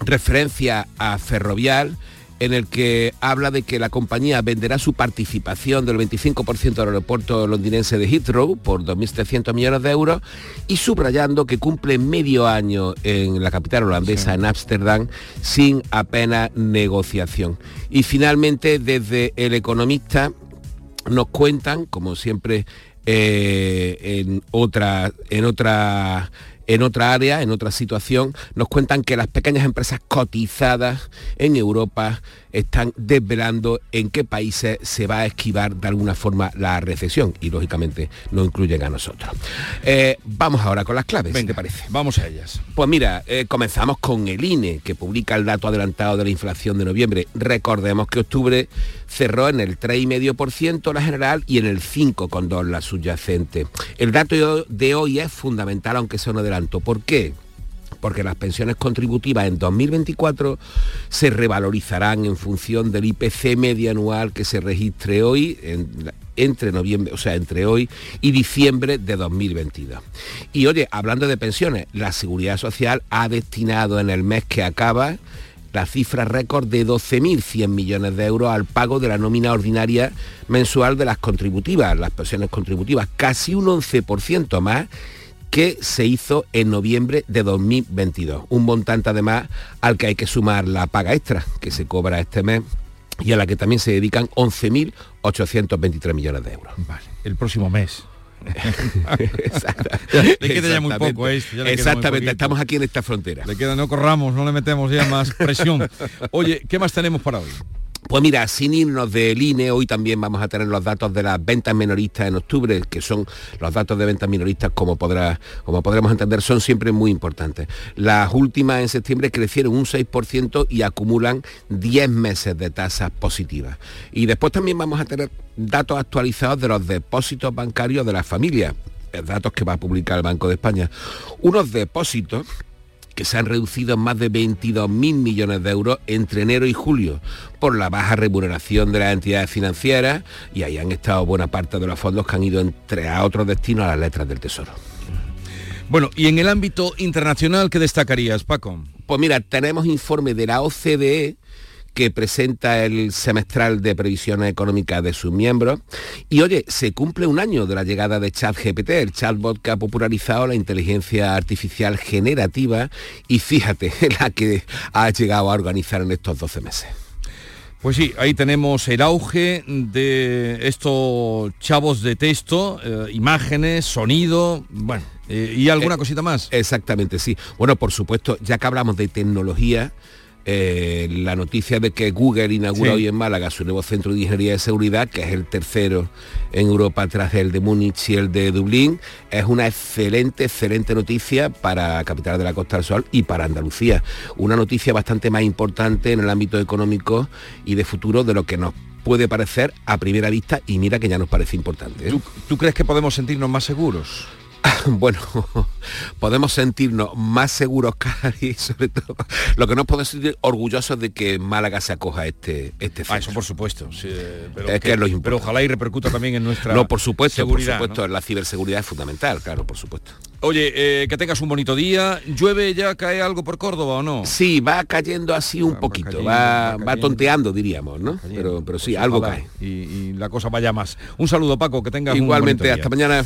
referencia a Ferrovial, en el que habla de que la compañía venderá su participación del 25% del aeropuerto londinense de Heathrow por 2.300 millones de euros y subrayando que cumple medio año en la capital holandesa, en Ámsterdam, sin apenas negociación. Y finalmente, desde El Economista nos cuentan, como siempre, eh, en otra, en otra en otra área, en otra situación, nos cuentan que las pequeñas empresas cotizadas en Europa están desvelando en qué países se va a esquivar de alguna forma la recesión y lógicamente no incluyen a nosotros. Eh, vamos ahora con las claves, Venga, ¿te parece? Vamos a ellas. Pues mira, eh, comenzamos con el INE, que publica el dato adelantado de la inflación de noviembre. Recordemos que octubre cerró en el 3,5% la general y en el 5,2% la subyacente. El dato de hoy es fundamental, aunque sea un adelanto. ¿Por qué? Porque las pensiones contributivas en 2024 se revalorizarán en función del IPC medio anual que se registre hoy en, entre noviembre, o sea, entre hoy y diciembre de 2022. Y oye, hablando de pensiones, la Seguridad Social ha destinado en el mes que acaba la cifra récord de 12.100 millones de euros al pago de la nómina ordinaria mensual de las contributivas, las pensiones contributivas, casi un 11% más que se hizo en noviembre de 2022. Un montante además al que hay que sumar la paga extra que se cobra este mes y a la que también se dedican 11.823 millones de euros. Vale, el próximo mes. Exactamente. Le queda ya muy poco esto. ya le queda muy Exactamente, poquito. estamos aquí en esta frontera. Le queda, no corramos, no le metemos ya más presión. Oye, ¿qué más tenemos para hoy? Pues mira, sin irnos del INE, hoy también vamos a tener los datos de las ventas minoristas en octubre, que son los datos de ventas minoristas, como, podrá, como podremos entender, son siempre muy importantes. Las últimas en septiembre crecieron un 6% y acumulan 10 meses de tasas positivas. Y después también vamos a tener datos actualizados de los depósitos bancarios de las familias, eh, datos que va a publicar el Banco de España. Unos depósitos que se han reducido más de 22.000 millones de euros entre enero y julio por la baja remuneración de las entidades financieras y ahí han estado buena parte de los fondos que han ido entre a otros destinos a las letras del Tesoro. Bueno, y en el ámbito internacional, ¿qué destacarías, Paco? Pues mira, tenemos informe de la OCDE que presenta el semestral de previsiones económicas de sus miembros. Y oye, se cumple un año de la llegada de ChatGPT, el chatbot que ha popularizado la inteligencia artificial generativa y fíjate la que ha llegado a organizar en estos 12 meses. Pues sí, ahí tenemos el auge de estos chavos de texto, eh, imágenes, sonido, bueno, eh, y alguna Eh, cosita más. Exactamente, sí. Bueno, por supuesto, ya que hablamos de tecnología, eh, la noticia de que Google inaugura Sí. hoy en Málaga su nuevo centro de ingeniería de seguridad, que es el tercero en Europa tras el de Múnich y el de Dublín, es una excelente, excelente noticia para Capital de la Costa del Sol y para Andalucía. Una noticia bastante más importante en el ámbito económico y de futuro de lo que nos puede parecer a primera vista y mira que ya nos parece importante. ¿eh? ¿Tú, tú crees que podemos sentirnos más seguros? Bueno, podemos sentirnos más seguros y sobre todo lo que nos podemos sentir orgullosos de que Málaga se acoja a este, este Ah, eso por supuesto. sí, eh, pero, Es que es lo pero ojalá y repercuta también en nuestra No, por supuesto, seguridad, por supuesto, ¿no? la ciberseguridad es fundamental, claro, por supuesto. Oye, eh, que tengas un bonito día. ¿Llueve ya, cae algo por Córdoba o no? Sí, va cayendo así un poquito, cayendo, va, va tonteando, diríamos, ¿no? Pero, pero sí, Pues algo cae. Y, y la cosa vaya más. Un saludo, Paco, que tengas un Igualmente, hasta mañana.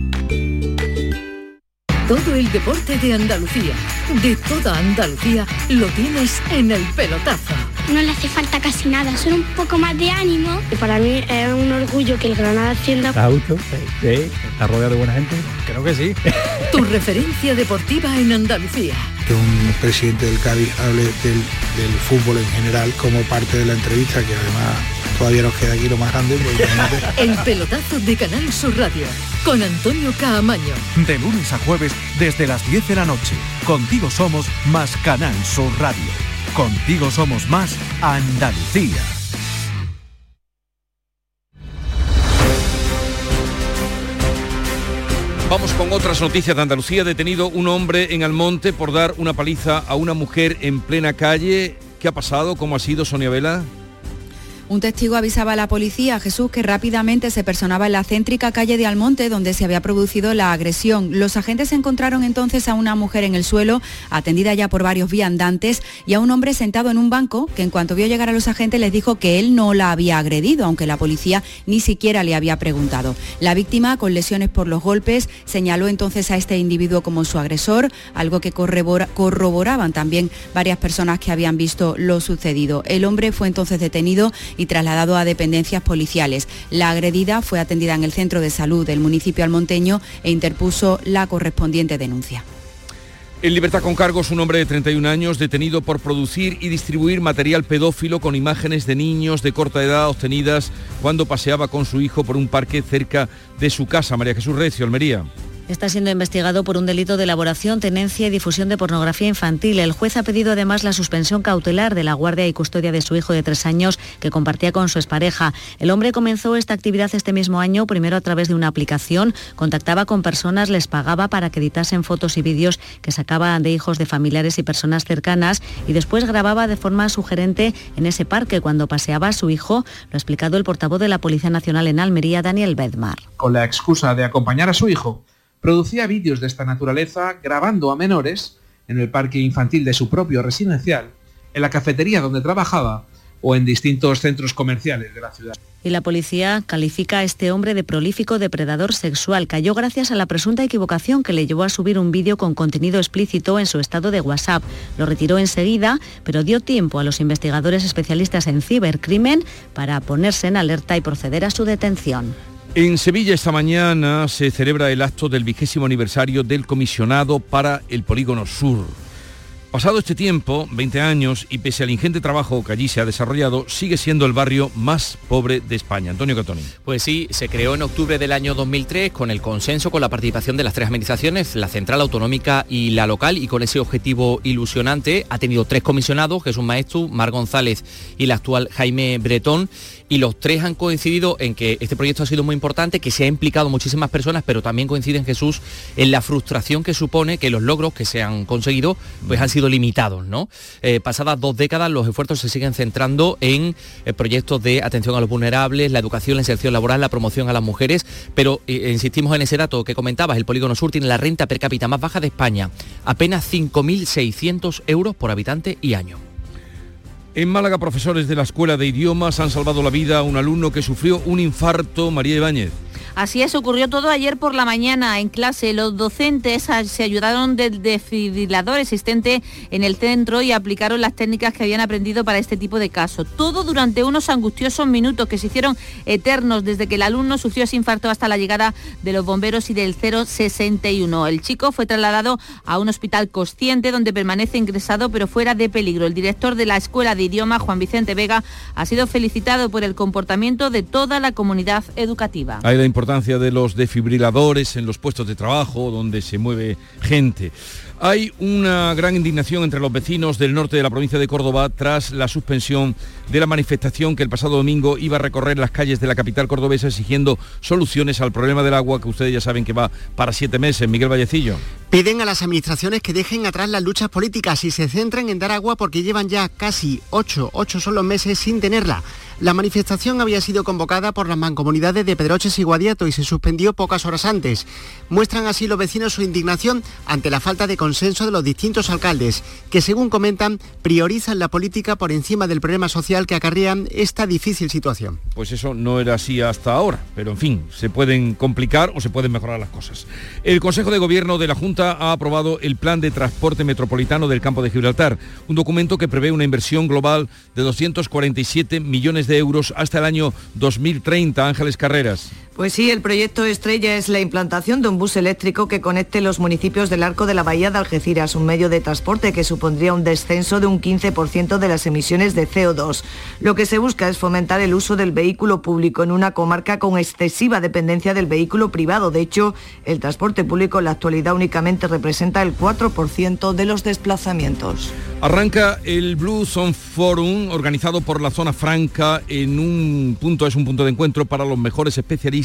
Todo el deporte de Andalucía, de toda Andalucía, lo tienes en el pelotazo. No le hace falta casi nada, solo un poco más de ánimo. Y para mí es un orgullo que el Granada ascienda. ¿Está a gusto? Sí. ¿Está rodeado de buena gente? Creo que sí. Tu referencia deportiva en Andalucía. que un presidente del Cádiz hable del, del fútbol en general como parte de la entrevista, que además todavía nos queda aquí lo más grande. pues. El pelotazo de Canal Sur Radio con Antonio Caamaño. De lunes a jueves desde las 10 de la noche. Contigo somos más Canal Sur Radio. Contigo somos más Andalucía. Vamos con otras noticias de Andalucía. Detenido un hombre en Almonte por dar una paliza a una mujer en plena calle. ¿Qué ha pasado? ¿Cómo ha sido, Sonia Vela? Un testigo avisaba a la policía, Jesús, que rápidamente se personaba en la céntrica calle de Almonte donde se había producido la agresión. Los agentes encontraron entonces a una mujer en el suelo, atendida ya por varios viandantes, y a un hombre sentado en un banco que en cuanto vio llegar a los agentes les dijo que él no la había agredido, aunque la policía ni siquiera le había preguntado. La víctima, con lesiones por los golpes, señaló entonces a este individuo como su agresor, algo que corrobora- corroboraban también varias personas que habían visto lo sucedido. El hombre fue entonces detenido trasladado a dependencias policiales. La agredida fue atendida en el centro de salud del municipio almonteño e interpuso la correspondiente denuncia. En libertad con cargos, un hombre de 31 años detenido por producir y distribuir material pedófilo con imágenes de niños de corta edad obtenidas cuando paseaba con su hijo por un parque cerca de su casa. María Jesús Recio, Almería. Está siendo investigado por un delito de elaboración, tenencia y difusión de pornografía infantil. El juez ha pedido además la suspensión cautelar de la guardia y custodia de su hijo de tres años que compartía con su expareja. El hombre comenzó esta actividad este mismo año, primero a través de una aplicación, contactaba con personas, les pagaba para que editasen fotos y vídeos que sacaban de hijos de familiares y personas cercanas y después grababa de forma sugerente en ese parque cuando paseaba a su hijo, lo ha explicado el portavoz de la Policía Nacional en Almería, Daniel Bedmar. con la excusa de acompañar a su hijo, producía vídeos de esta naturaleza grabando a menores en el parque infantil de su propio residencial, en la cafetería donde trabajaba o en distintos centros comerciales de la ciudad. Y la policía califica a este hombre de prolífico depredador sexual. Cayó gracias a la presunta equivocación que le llevó a subir un vídeo con contenido explícito en su estado de WhatsApp. Lo retiró enseguida, pero dio tiempo a los investigadores especialistas en cibercrimen para ponerse en alerta y proceder a su detención. En Sevilla esta mañana se celebra el acto del vigésimo aniversario del comisionado para el Polígono Sur. Pasado este tiempo, 20 años, y pese al ingente trabajo que allí se ha desarrollado, sigue siendo el barrio más pobre de España. Antonio Catoni. Pues sí, se creó en octubre del año 2003 con el consenso con la participación de las tres administraciones, la central autonómica y la local, y con ese objetivo ilusionante ha tenido tres comisionados, Jesús Maestu, Mar González y el actual Jaime Bretón, y los tres han coincidido en que este proyecto ha sido muy importante, que se ha implicado muchísimas personas, pero también coinciden Jesús en la frustración que supone que los logros que se han conseguido pues han sido limitados. Eh, pasadas dos décadas los esfuerzos se siguen centrando en eh, proyectos de atención a los vulnerables, la educación, la inserción laboral, la promoción a las mujeres, pero eh, insistimos en ese dato que comentabas, el Polígono Sur tiene la renta per cápita más baja de España, apenas 5.600 euros por habitante y año. En Málaga, profesores de la Escuela de Idiomas han salvado la vida a un alumno que sufrió un infarto, María Ibáñez. Así es, ocurrió todo ayer por la mañana en clase. Los docentes se ayudaron del desfibrilador existente en el centro y aplicaron las técnicas que habían aprendido para este tipo de casos. Todo durante unos angustiosos minutos que se hicieron eternos desde que el alumno sufrió ese infarto hasta la llegada de los bomberos y del 061. El chico fue trasladado a un hospital consciente donde permanece ingresado pero fuera de peligro. El director de la Escuela de Idioma, Juan Vicente Vega, ha sido felicitado por el comportamiento de toda la comunidad educativa. Importancia de los desfibriladores en los puestos de trabajo donde se mueve gente. Hay una gran indignación entre los vecinos del norte de la provincia de Córdoba tras la suspensión de la manifestación que el pasado domingo iba a recorrer las calles de la capital cordobesa exigiendo soluciones al problema del agua que ustedes ya saben que va para siete meses. Miguel Vallecillo. Piden a las administraciones que dejen atrás las luchas políticas y se centren en dar agua porque llevan ya casi ocho, ocho son los meses sin tenerla. La manifestación había sido convocada por las mancomunidades de Pedroches y Guadiato y se suspendió pocas horas antes. Muestran así los vecinos su indignación ante la falta de consenso de los distintos alcaldes, que según comentan priorizan la política por encima del problema social que acarrean esta difícil situación. Pues eso no era así hasta ahora, pero en fin, se pueden complicar o se pueden mejorar las cosas. El Consejo de Gobierno de la Junta ha aprobado el Plan de Transporte Metropolitano del Campo de Gibraltar, un documento que prevé una inversión global de 247 millones de euros hasta el año 2030. Ángeles Carreras. Pues sí, el proyecto estrella es la implantación de un bus eléctrico que conecte los municipios del arco de la bahía de Algeciras, un medio de transporte que supondría un descenso de un 15% de las emisiones de CO2. Lo que se busca es fomentar el uso del vehículo público en una comarca con excesiva dependencia del vehículo privado. De hecho, el transporte público en la actualidad únicamente representa el 4% de los desplazamientos. Arranca el Blue Zone Forum organizado por la Zona Franca en un punto, es un punto de encuentro para los mejores especialistas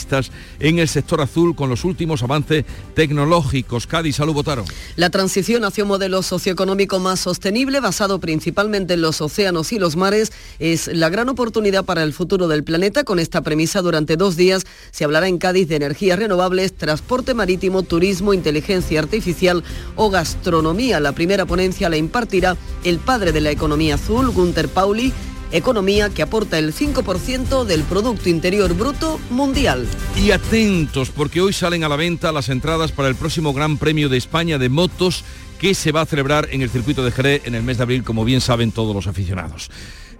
en el sector azul con los últimos avances tecnológicos. Cádiz, salud, votaron. La transición hacia un modelo socioeconómico más sostenible, basado principalmente en los océanos y los mares, es la gran oportunidad para el futuro del planeta. Con esta premisa, durante dos días se hablará en Cádiz de energías renovables, transporte marítimo, turismo, inteligencia artificial o gastronomía. La primera ponencia la impartirá el padre de la economía azul, Gunther Pauli, economía que aporta el 5% del Producto Interior Bruto mundial. Y atentos, porque hoy salen a la venta las entradas para el próximo Gran Premio de España de motos que se va a celebrar en el circuito de Jerez en el mes de abril, como bien saben todos los aficionados.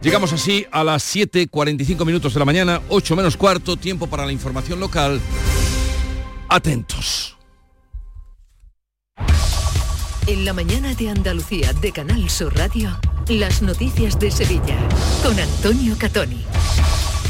Llegamos así a las 7.45 minutos de la mañana, 8 menos cuarto, tiempo para la información local. Atentos. En la mañana de Andalucía de Canal Sur Radio. Las noticias de Sevilla con Antonio Catoni.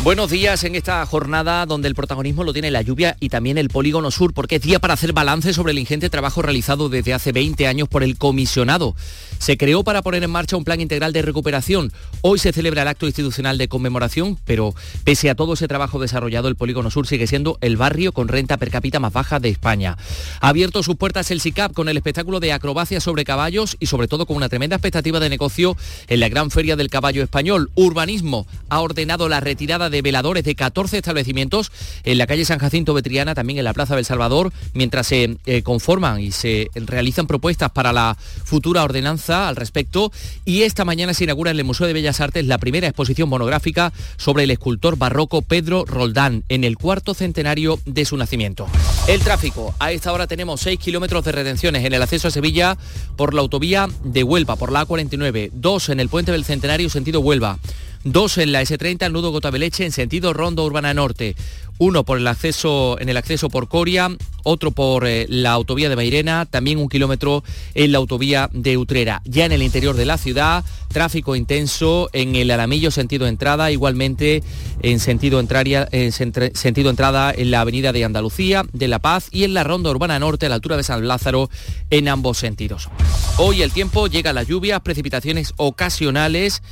Buenos días en esta jornada donde el protagonismo lo tiene la lluvia y también el polígono sur, porque es día para hacer balance sobre el ingente trabajo realizado desde hace 20 años por el comisionado. Se creó para poner en marcha un plan integral de recuperación. Hoy se celebra el acto institucional de conmemoración, pero pese a todo ese trabajo desarrollado, el polígono sur sigue siendo el barrio con renta per cápita más baja de España. Ha abierto sus puertas el SICAP con el espectáculo de acrobacia sobre caballos y sobre todo con una tremenda expectativa de negocio en la gran feria del caballo español. Urbanismo ha ordenado la retirada de veladores de 14 establecimientos en la calle San Jacinto Betriana, también en la Plaza del Salvador, mientras se eh, conforman y se realizan propuestas para la futura ordenanza al respecto. Y esta mañana se inaugura en el Museo de Bellas Artes la primera exposición monográfica sobre el escultor barroco Pedro Roldán, en el cuarto centenario de su nacimiento. El tráfico. A esta hora tenemos 6 kilómetros de retenciones en el acceso a Sevilla por la autovía de Huelva, por la A49, 2 en el puente del Centenario sentido Huelva dos en la S30, nudo Gotabeleche en sentido Rondo Urbana Norte, uno por el acceso, en el acceso por Coria, otro por eh, la autovía de Mairena, también un kilómetro en la autovía de Utrera. Ya en el interior de la ciudad, tráfico intenso en el Alamillo sentido entrada, igualmente en sentido, en sentido entrada en la avenida de Andalucía, de La Paz y en la Ronda Urbana Norte a la altura de San Lázaro en ambos sentidos. Hoy el tiempo llega a las lluvias, precipitaciones ocasionales,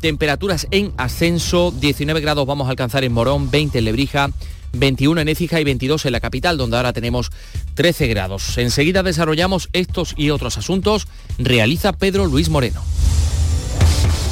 Temperaturas en ascenso, 19 grados vamos a alcanzar en Morón, 20 en Lebrija, 21 en Écija y 22 en la capital, donde ahora tenemos 13 grados. Enseguida desarrollamos estos y otros asuntos. Realiza Pedro Luis Moreno.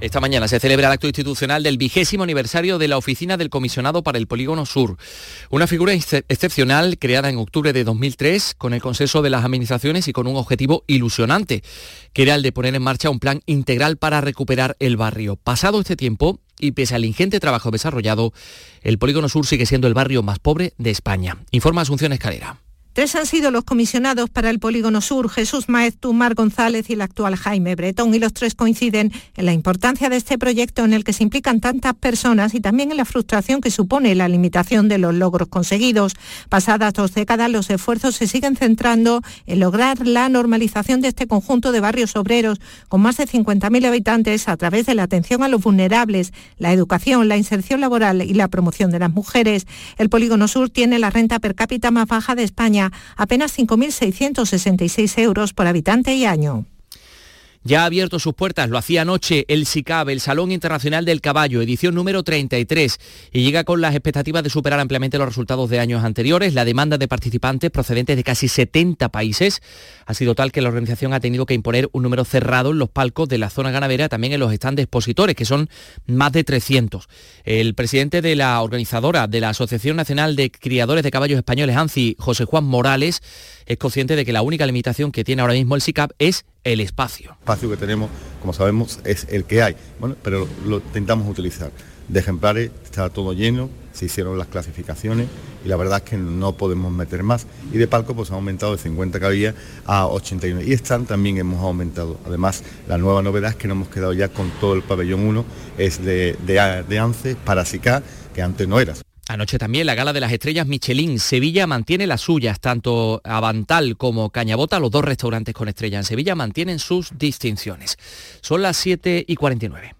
Esta mañana se celebra el acto institucional del vigésimo aniversario de la Oficina del Comisionado para el Polígono Sur, una figura excepcional creada en octubre de 2003 con el consenso de las administraciones y con un objetivo ilusionante, que era el de poner en marcha un plan integral para recuperar el barrio. Pasado este tiempo, y pese al ingente trabajo desarrollado, el Polígono Sur sigue siendo el barrio más pobre de España. Informa Asunción Escalera. Tres han sido los comisionados para el Polígono Sur, Jesús Maeztu, Mar González y el actual Jaime Bretón, y los tres coinciden en la importancia de este proyecto en el que se implican tantas personas y también en la frustración que supone la limitación de los logros conseguidos. Pasadas dos décadas, los esfuerzos se siguen centrando en lograr la normalización de este conjunto de barrios obreros con más de 50.000 habitantes a través de la atención a los vulnerables, la educación, la inserción laboral y la promoción de las mujeres. El Polígono Sur tiene la renta per cápita más baja de España apenas 5.666 euros por habitante y año. Ya ha abierto sus puertas, lo hacía anoche el SICAB, el Salón Internacional del Caballo, edición número 33, y llega con las expectativas de superar ampliamente los resultados de años anteriores. La demanda de participantes procedentes de casi 70 países ha sido tal que la organización ha tenido que imponer un número cerrado en los palcos de la zona ganadera, también en los stands expositores, que son más de 300. El presidente de la organizadora de la Asociación Nacional de Criadores de Caballos Españoles, ANCI, José Juan Morales, es consciente de que la única limitación que tiene ahora mismo el SICAP es el espacio. El espacio que tenemos, como sabemos, es el que hay, bueno, pero lo intentamos utilizar. De ejemplares está todo lleno, se hicieron las clasificaciones y la verdad es que no podemos meter más. Y de palco pues ha aumentado de 50 que había a 81. Y están también hemos aumentado. Además, la nueva novedad es que nos hemos quedado ya con todo el pabellón 1, es de, de, de ANCE para SICA, que antes no era. Anoche también la gala de las estrellas Michelin. Sevilla mantiene las suyas, tanto Avantal como Cañabota, los dos restaurantes con estrella en Sevilla, mantienen sus distinciones. Son las 7 y 49.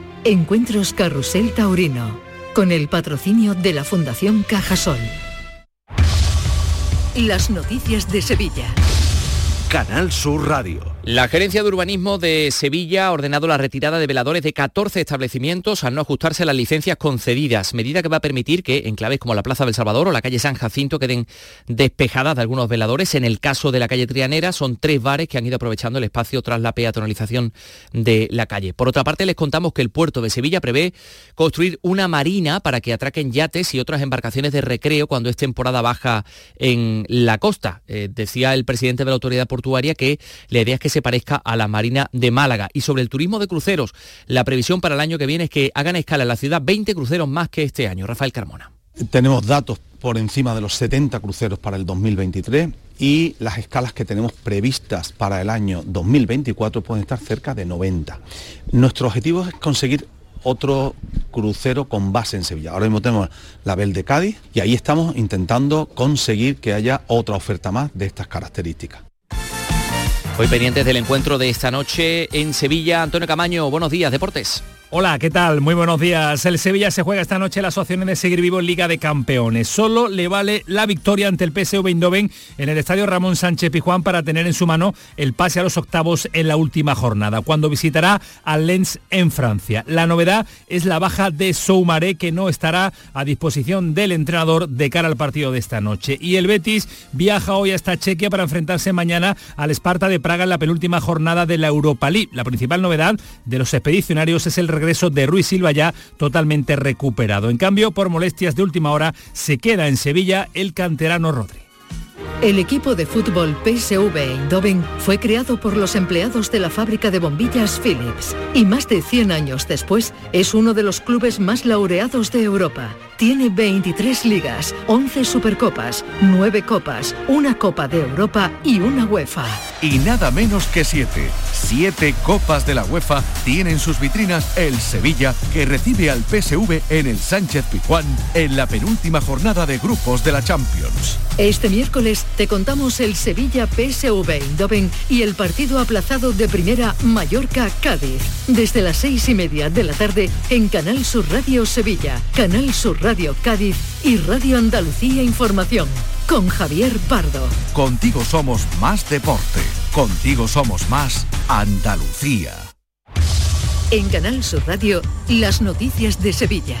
Encuentros Carrusel Taurino, con el patrocinio de la Fundación Cajasol. Las noticias de Sevilla. Canal Sur Radio. La Gerencia de Urbanismo de Sevilla ha ordenado la retirada de veladores de 14 establecimientos al no ajustarse a las licencias concedidas, medida que va a permitir que enclaves como la Plaza del Salvador o la calle San Jacinto queden despejadas de algunos veladores. En el caso de la calle Trianera son tres bares que han ido aprovechando el espacio tras la peatonalización de la calle. Por otra parte, les contamos que el puerto de Sevilla prevé construir una marina para que atraquen yates y otras embarcaciones de recreo cuando es temporada baja en la costa. Eh, decía el presidente de la autoridad portuaria que la idea es que se parezca a la Marina de Málaga. Y sobre el turismo de cruceros, la previsión para el año que viene es que hagan escala en la ciudad 20 cruceros más que este año. Rafael Carmona. Tenemos datos por encima de los 70 cruceros para el 2023 y las escalas que tenemos previstas para el año 2024 pueden estar cerca de 90. Nuestro objetivo es conseguir otro crucero con base en Sevilla. Ahora mismo tenemos la Bel de Cádiz y ahí estamos intentando conseguir que haya otra oferta más de estas características. Hoy pendientes del encuentro de esta noche en Sevilla. Antonio Camaño, buenos días, Deportes. Hola, ¿qué tal? Muy buenos días. El Sevilla se juega esta noche las opciones de seguir vivo en Liga de Campeones. Solo le vale la victoria ante el PSV Eindhoven en el estadio Ramón Sánchez Pijuán para tener en su mano el pase a los octavos en la última jornada, cuando visitará al Lens en Francia. La novedad es la baja de Soumaré, que no estará a disposición del entrenador de cara al partido de esta noche. Y el Betis viaja hoy hasta Chequia para enfrentarse mañana al Esparta de Praga en la penúltima jornada de la Europa League. La principal novedad de los expedicionarios es el regreso de Ruiz Silva ya totalmente recuperado. En cambio, por molestias de última hora, se queda en Sevilla el canterano Rodri. El equipo de fútbol PSV Eindhoven fue creado por los empleados de la fábrica de bombillas Philips y más de 100 años después es uno de los clubes más laureados de Europa. Tiene 23 ligas, 11 supercopas, 9 copas, una Copa de Europa y una UEFA. Y nada menos que 7. Siete copas de la UEFA tienen sus vitrinas el Sevilla, que recibe al PSV en el Sánchez Pizjuán en la penúltima jornada de grupos de la Champions. Este miércoles te contamos el Sevilla PSV Eindhoven y el partido aplazado de primera Mallorca-Cádiz. Desde las seis y media de la tarde en Canal Sur Radio Sevilla, Canal Sur Radio Cádiz y Radio Andalucía Información. Con Javier Pardo. Contigo somos más deporte. Contigo somos más Andalucía. En Canal Sur Radio, las noticias de Sevilla.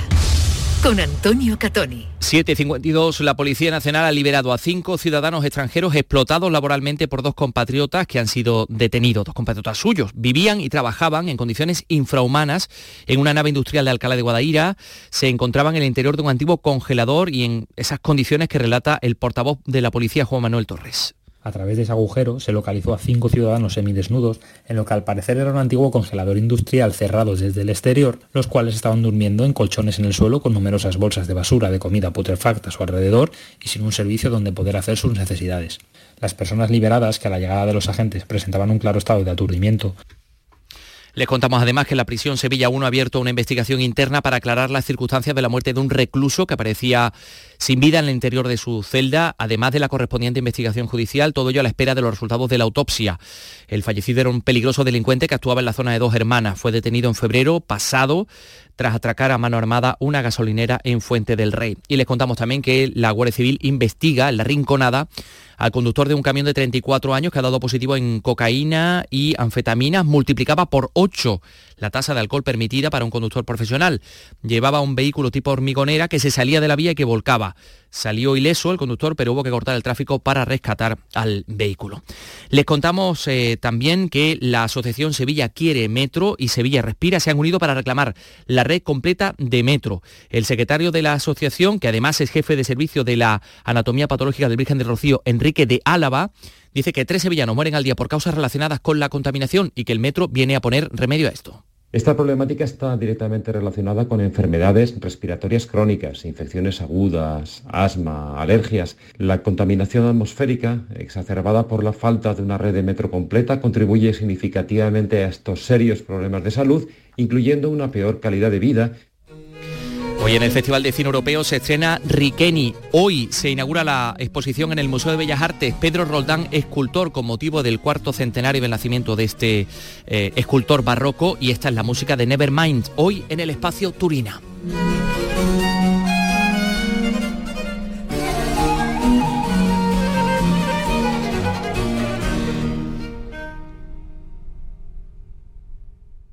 Con Antonio Catoni. 7.52, la Policía Nacional ha liberado a cinco ciudadanos extranjeros explotados laboralmente por dos compatriotas que han sido detenidos, dos compatriotas suyos. Vivían y trabajaban en condiciones infrahumanas en una nave industrial de Alcalá de Guadaira. Se encontraban en el interior de un antiguo congelador y en esas condiciones que relata el portavoz de la policía, Juan Manuel Torres. A través de ese agujero se localizó a cinco ciudadanos semidesnudos en lo que al parecer era un antiguo congelador industrial cerrado desde el exterior, los cuales estaban durmiendo en colchones en el suelo con numerosas bolsas de basura de comida putrefacta a su alrededor y sin un servicio donde poder hacer sus necesidades. Las personas liberadas, que a la llegada de los agentes presentaban un claro estado de aturdimiento, Les contamos además que la prisión Sevilla 1 ha abierto una investigación interna para aclarar las circunstancias de la muerte de un recluso que aparecía sin vida en el interior de su celda, además de la correspondiente investigación judicial, todo ello a la espera de los resultados de la autopsia. El fallecido era un peligroso delincuente que actuaba en la zona de dos hermanas. Fue detenido en febrero pasado tras atracar a mano armada una gasolinera en Fuente del Rey. Y les contamos también que la Guardia Civil investiga en la Rinconada al conductor de un camión de 34 años que ha dado positivo en cocaína y anfetaminas, multiplicaba por 8 la tasa de alcohol permitida para un conductor profesional. Llevaba un vehículo tipo hormigonera que se salía de la vía y que volcaba. Salió ileso el conductor, pero hubo que cortar el tráfico para rescatar al vehículo. Les contamos eh, también que la Asociación Sevilla Quiere Metro y Sevilla Respira se han unido para reclamar la red completa de metro. El secretario de la asociación, que además es jefe de servicio de la Anatomía Patológica del Virgen del Rocío, Enrique de Álava, dice que tres sevillanos mueren al día por causas relacionadas con la contaminación y que el metro viene a poner remedio a esto. Esta problemática está directamente relacionada con enfermedades respiratorias crónicas, infecciones agudas, asma, alergias. La contaminación atmosférica, exacerbada por la falta de una red de metro completa, contribuye significativamente a estos serios problemas de salud, incluyendo una peor calidad de vida Hoy en el Festival de Cine Europeo se estrena Riqueni. Hoy se inaugura la exposición en el Museo de Bellas Artes Pedro Roldán, escultor con motivo del cuarto centenario del nacimiento de este eh, escultor barroco y esta es la música de Nevermind, hoy en el espacio Turina.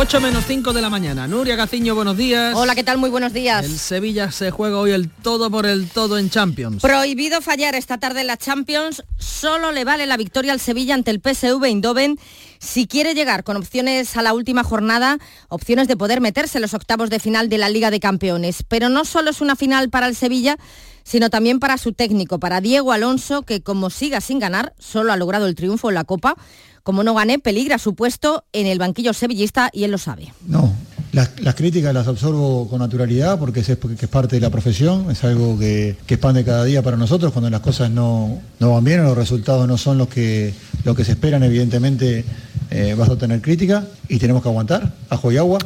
8 menos 5 de la mañana. Nuria Gaciño, buenos días. Hola, ¿qué tal? Muy buenos días. El Sevilla se juega hoy el todo por el todo en Champions. Prohibido fallar esta tarde en la Champions. Solo le vale la victoria al Sevilla ante el PSV Eindhoven si quiere llegar con opciones a la última jornada, opciones de poder meterse en los octavos de final de la Liga de Campeones. Pero no solo es una final para el Sevilla, sino también para su técnico, para Diego Alonso, que como siga sin ganar, solo ha logrado el triunfo en la Copa como no gané, peligra su puesto en el banquillo sevillista y él lo sabe. No, las, críticas las absorbo con naturalidad porque es, porque es parte de la profesión, es algo que, expande cada día para nosotros cuando las cosas no, van bien o los resultados no son los que, que se esperan, evidentemente eh, vas a tener crítica y tenemos que aguantar, ajo y agua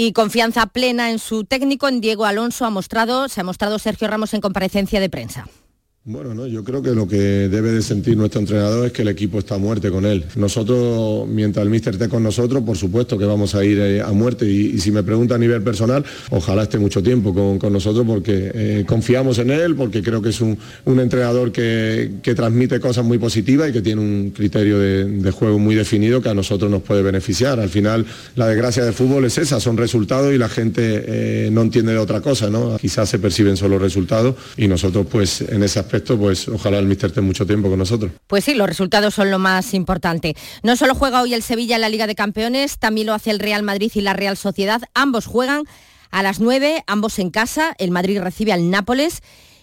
y confianza plena en su técnico, en Diego Alonso, ha mostrado, se ha mostrado Sergio Ramos en comparecencia de prensa. Bueno, no, yo creo que lo que debe de sentir nuestro entrenador es que el equipo está a muerte con él. Nosotros, mientras el míster esté con nosotros, por supuesto que vamos a ir eh, a muerte y, si me pregunta a nivel personal, ojalá esté mucho tiempo con, nosotros porque eh, confiamos en él, porque creo que es un, entrenador que, transmite cosas muy positivas y que tiene un criterio de, juego muy definido que a nosotros nos puede beneficiar. Al final, la desgracia del fútbol es esa, son resultados y la gente eh, no entiende de otra cosa, ¿no? Quizás se perciben solo resultados y nosotros pues en ese aspecto pues ojalá el míster esté mucho tiempo con nosotros. Pues sí, los resultados son lo más importante. No solo juega hoy el Sevilla en la Liga de Campeones, también lo hace el Real Madrid y la Real Sociedad. Ambos juegan a las 9, ambos en casa. El Madrid recibe al Nápoles.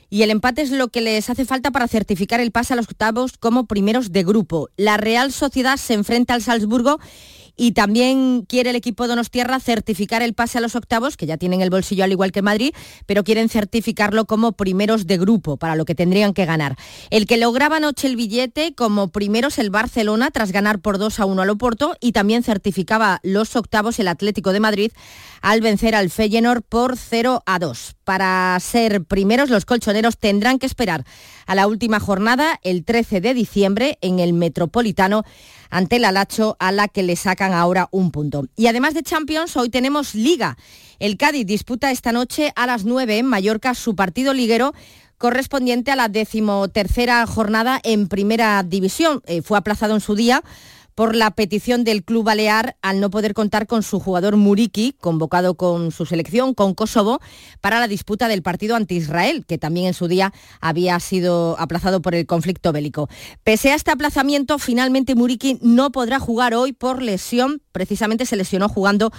Y el empate es lo que les hace falta para certificar el pase a los octavos como primeros de grupo. La Real Sociedad se enfrenta al Salzburgo y también quiere el equipo Donostierra certificar el pase a los octavos, que ya tienen el bolsillo al igual que Madrid, pero quieren certificarlo como primeros de grupo, para lo que tendrían que ganar. El que lograba anoche el billete como primeros el Barcelona, tras ganar por 2 a 1 al Oporto, y también certificaba los octavos el Atlético de Madrid al vencer al Feyenoord por 0 a 2. Para ser primeros, los colchoneros tendrán que esperar a la última jornada, el 13 de diciembre, en el Metropolitano, ante el Alacho, a la que le sacan ahora un punto. Y además de Champions, hoy tenemos Liga. El Cádiz disputa esta noche a las 9 en Mallorca su partido liguero correspondiente a la decimotercera jornada en Primera División. Eh, fue aplazado en su día por la petición del club balear al no poder contar con su jugador Muriki, convocado con su selección, con Kosovo, para la disputa del partido anti-Israel, que también en su día había sido aplazado por el conflicto bélico. Pese a este aplazamiento, finalmente Muriki no podrá jugar hoy por lesión, precisamente se lesionó jugando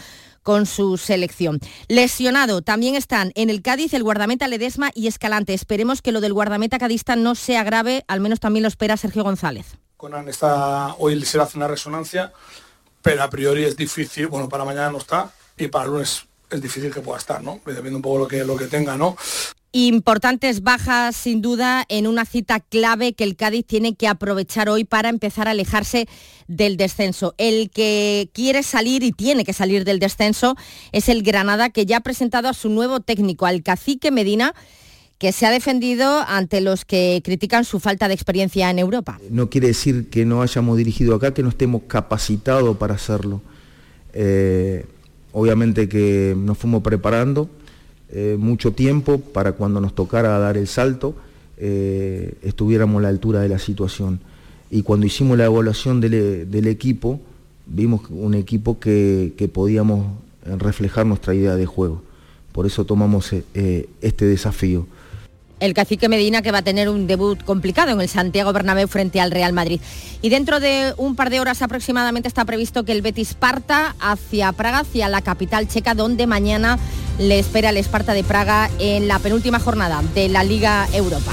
con su selección. Lesionado también están en el Cádiz el guardameta Ledesma y Escalante. Esperemos que lo del guardameta cadista no sea grave, al menos también lo espera Sergio González. Conan está, hoy se le hace una resonancia, pero a priori es difícil, bueno, para mañana no está y para el lunes es difícil que pueda estar, ¿no? Dependiendo un poco lo que, lo que tenga, ¿no? Importantes bajas, sin duda, en una cita clave que el Cádiz tiene que aprovechar hoy para empezar a alejarse del descenso. El que quiere salir y tiene que salir del descenso es el Granada, que ya ha presentado a su nuevo técnico, al cacique Medina, que se ha defendido ante los que critican su falta de experiencia en Europa. No quiere decir que no hayamos dirigido acá, que no estemos capacitados para hacerlo. Eh, obviamente que nos fuimos preparando eh, mucho tiempo para cuando nos tocara dar el salto, eh, estuviéramos a la altura de la situación. Y cuando hicimos la evaluación del, equipo, vimos un equipo que, podíamos reflejar nuestra idea de juego. Por eso tomamos este desafío el cacique Medina que va a tener un debut complicado en el Santiago Bernabéu frente al Real Madrid. Y dentro de un par de horas aproximadamente está previsto que el Betis parta hacia Praga, hacia la capital checa, donde mañana le espera el Esparta de Praga en la penúltima jornada de la Liga Europa.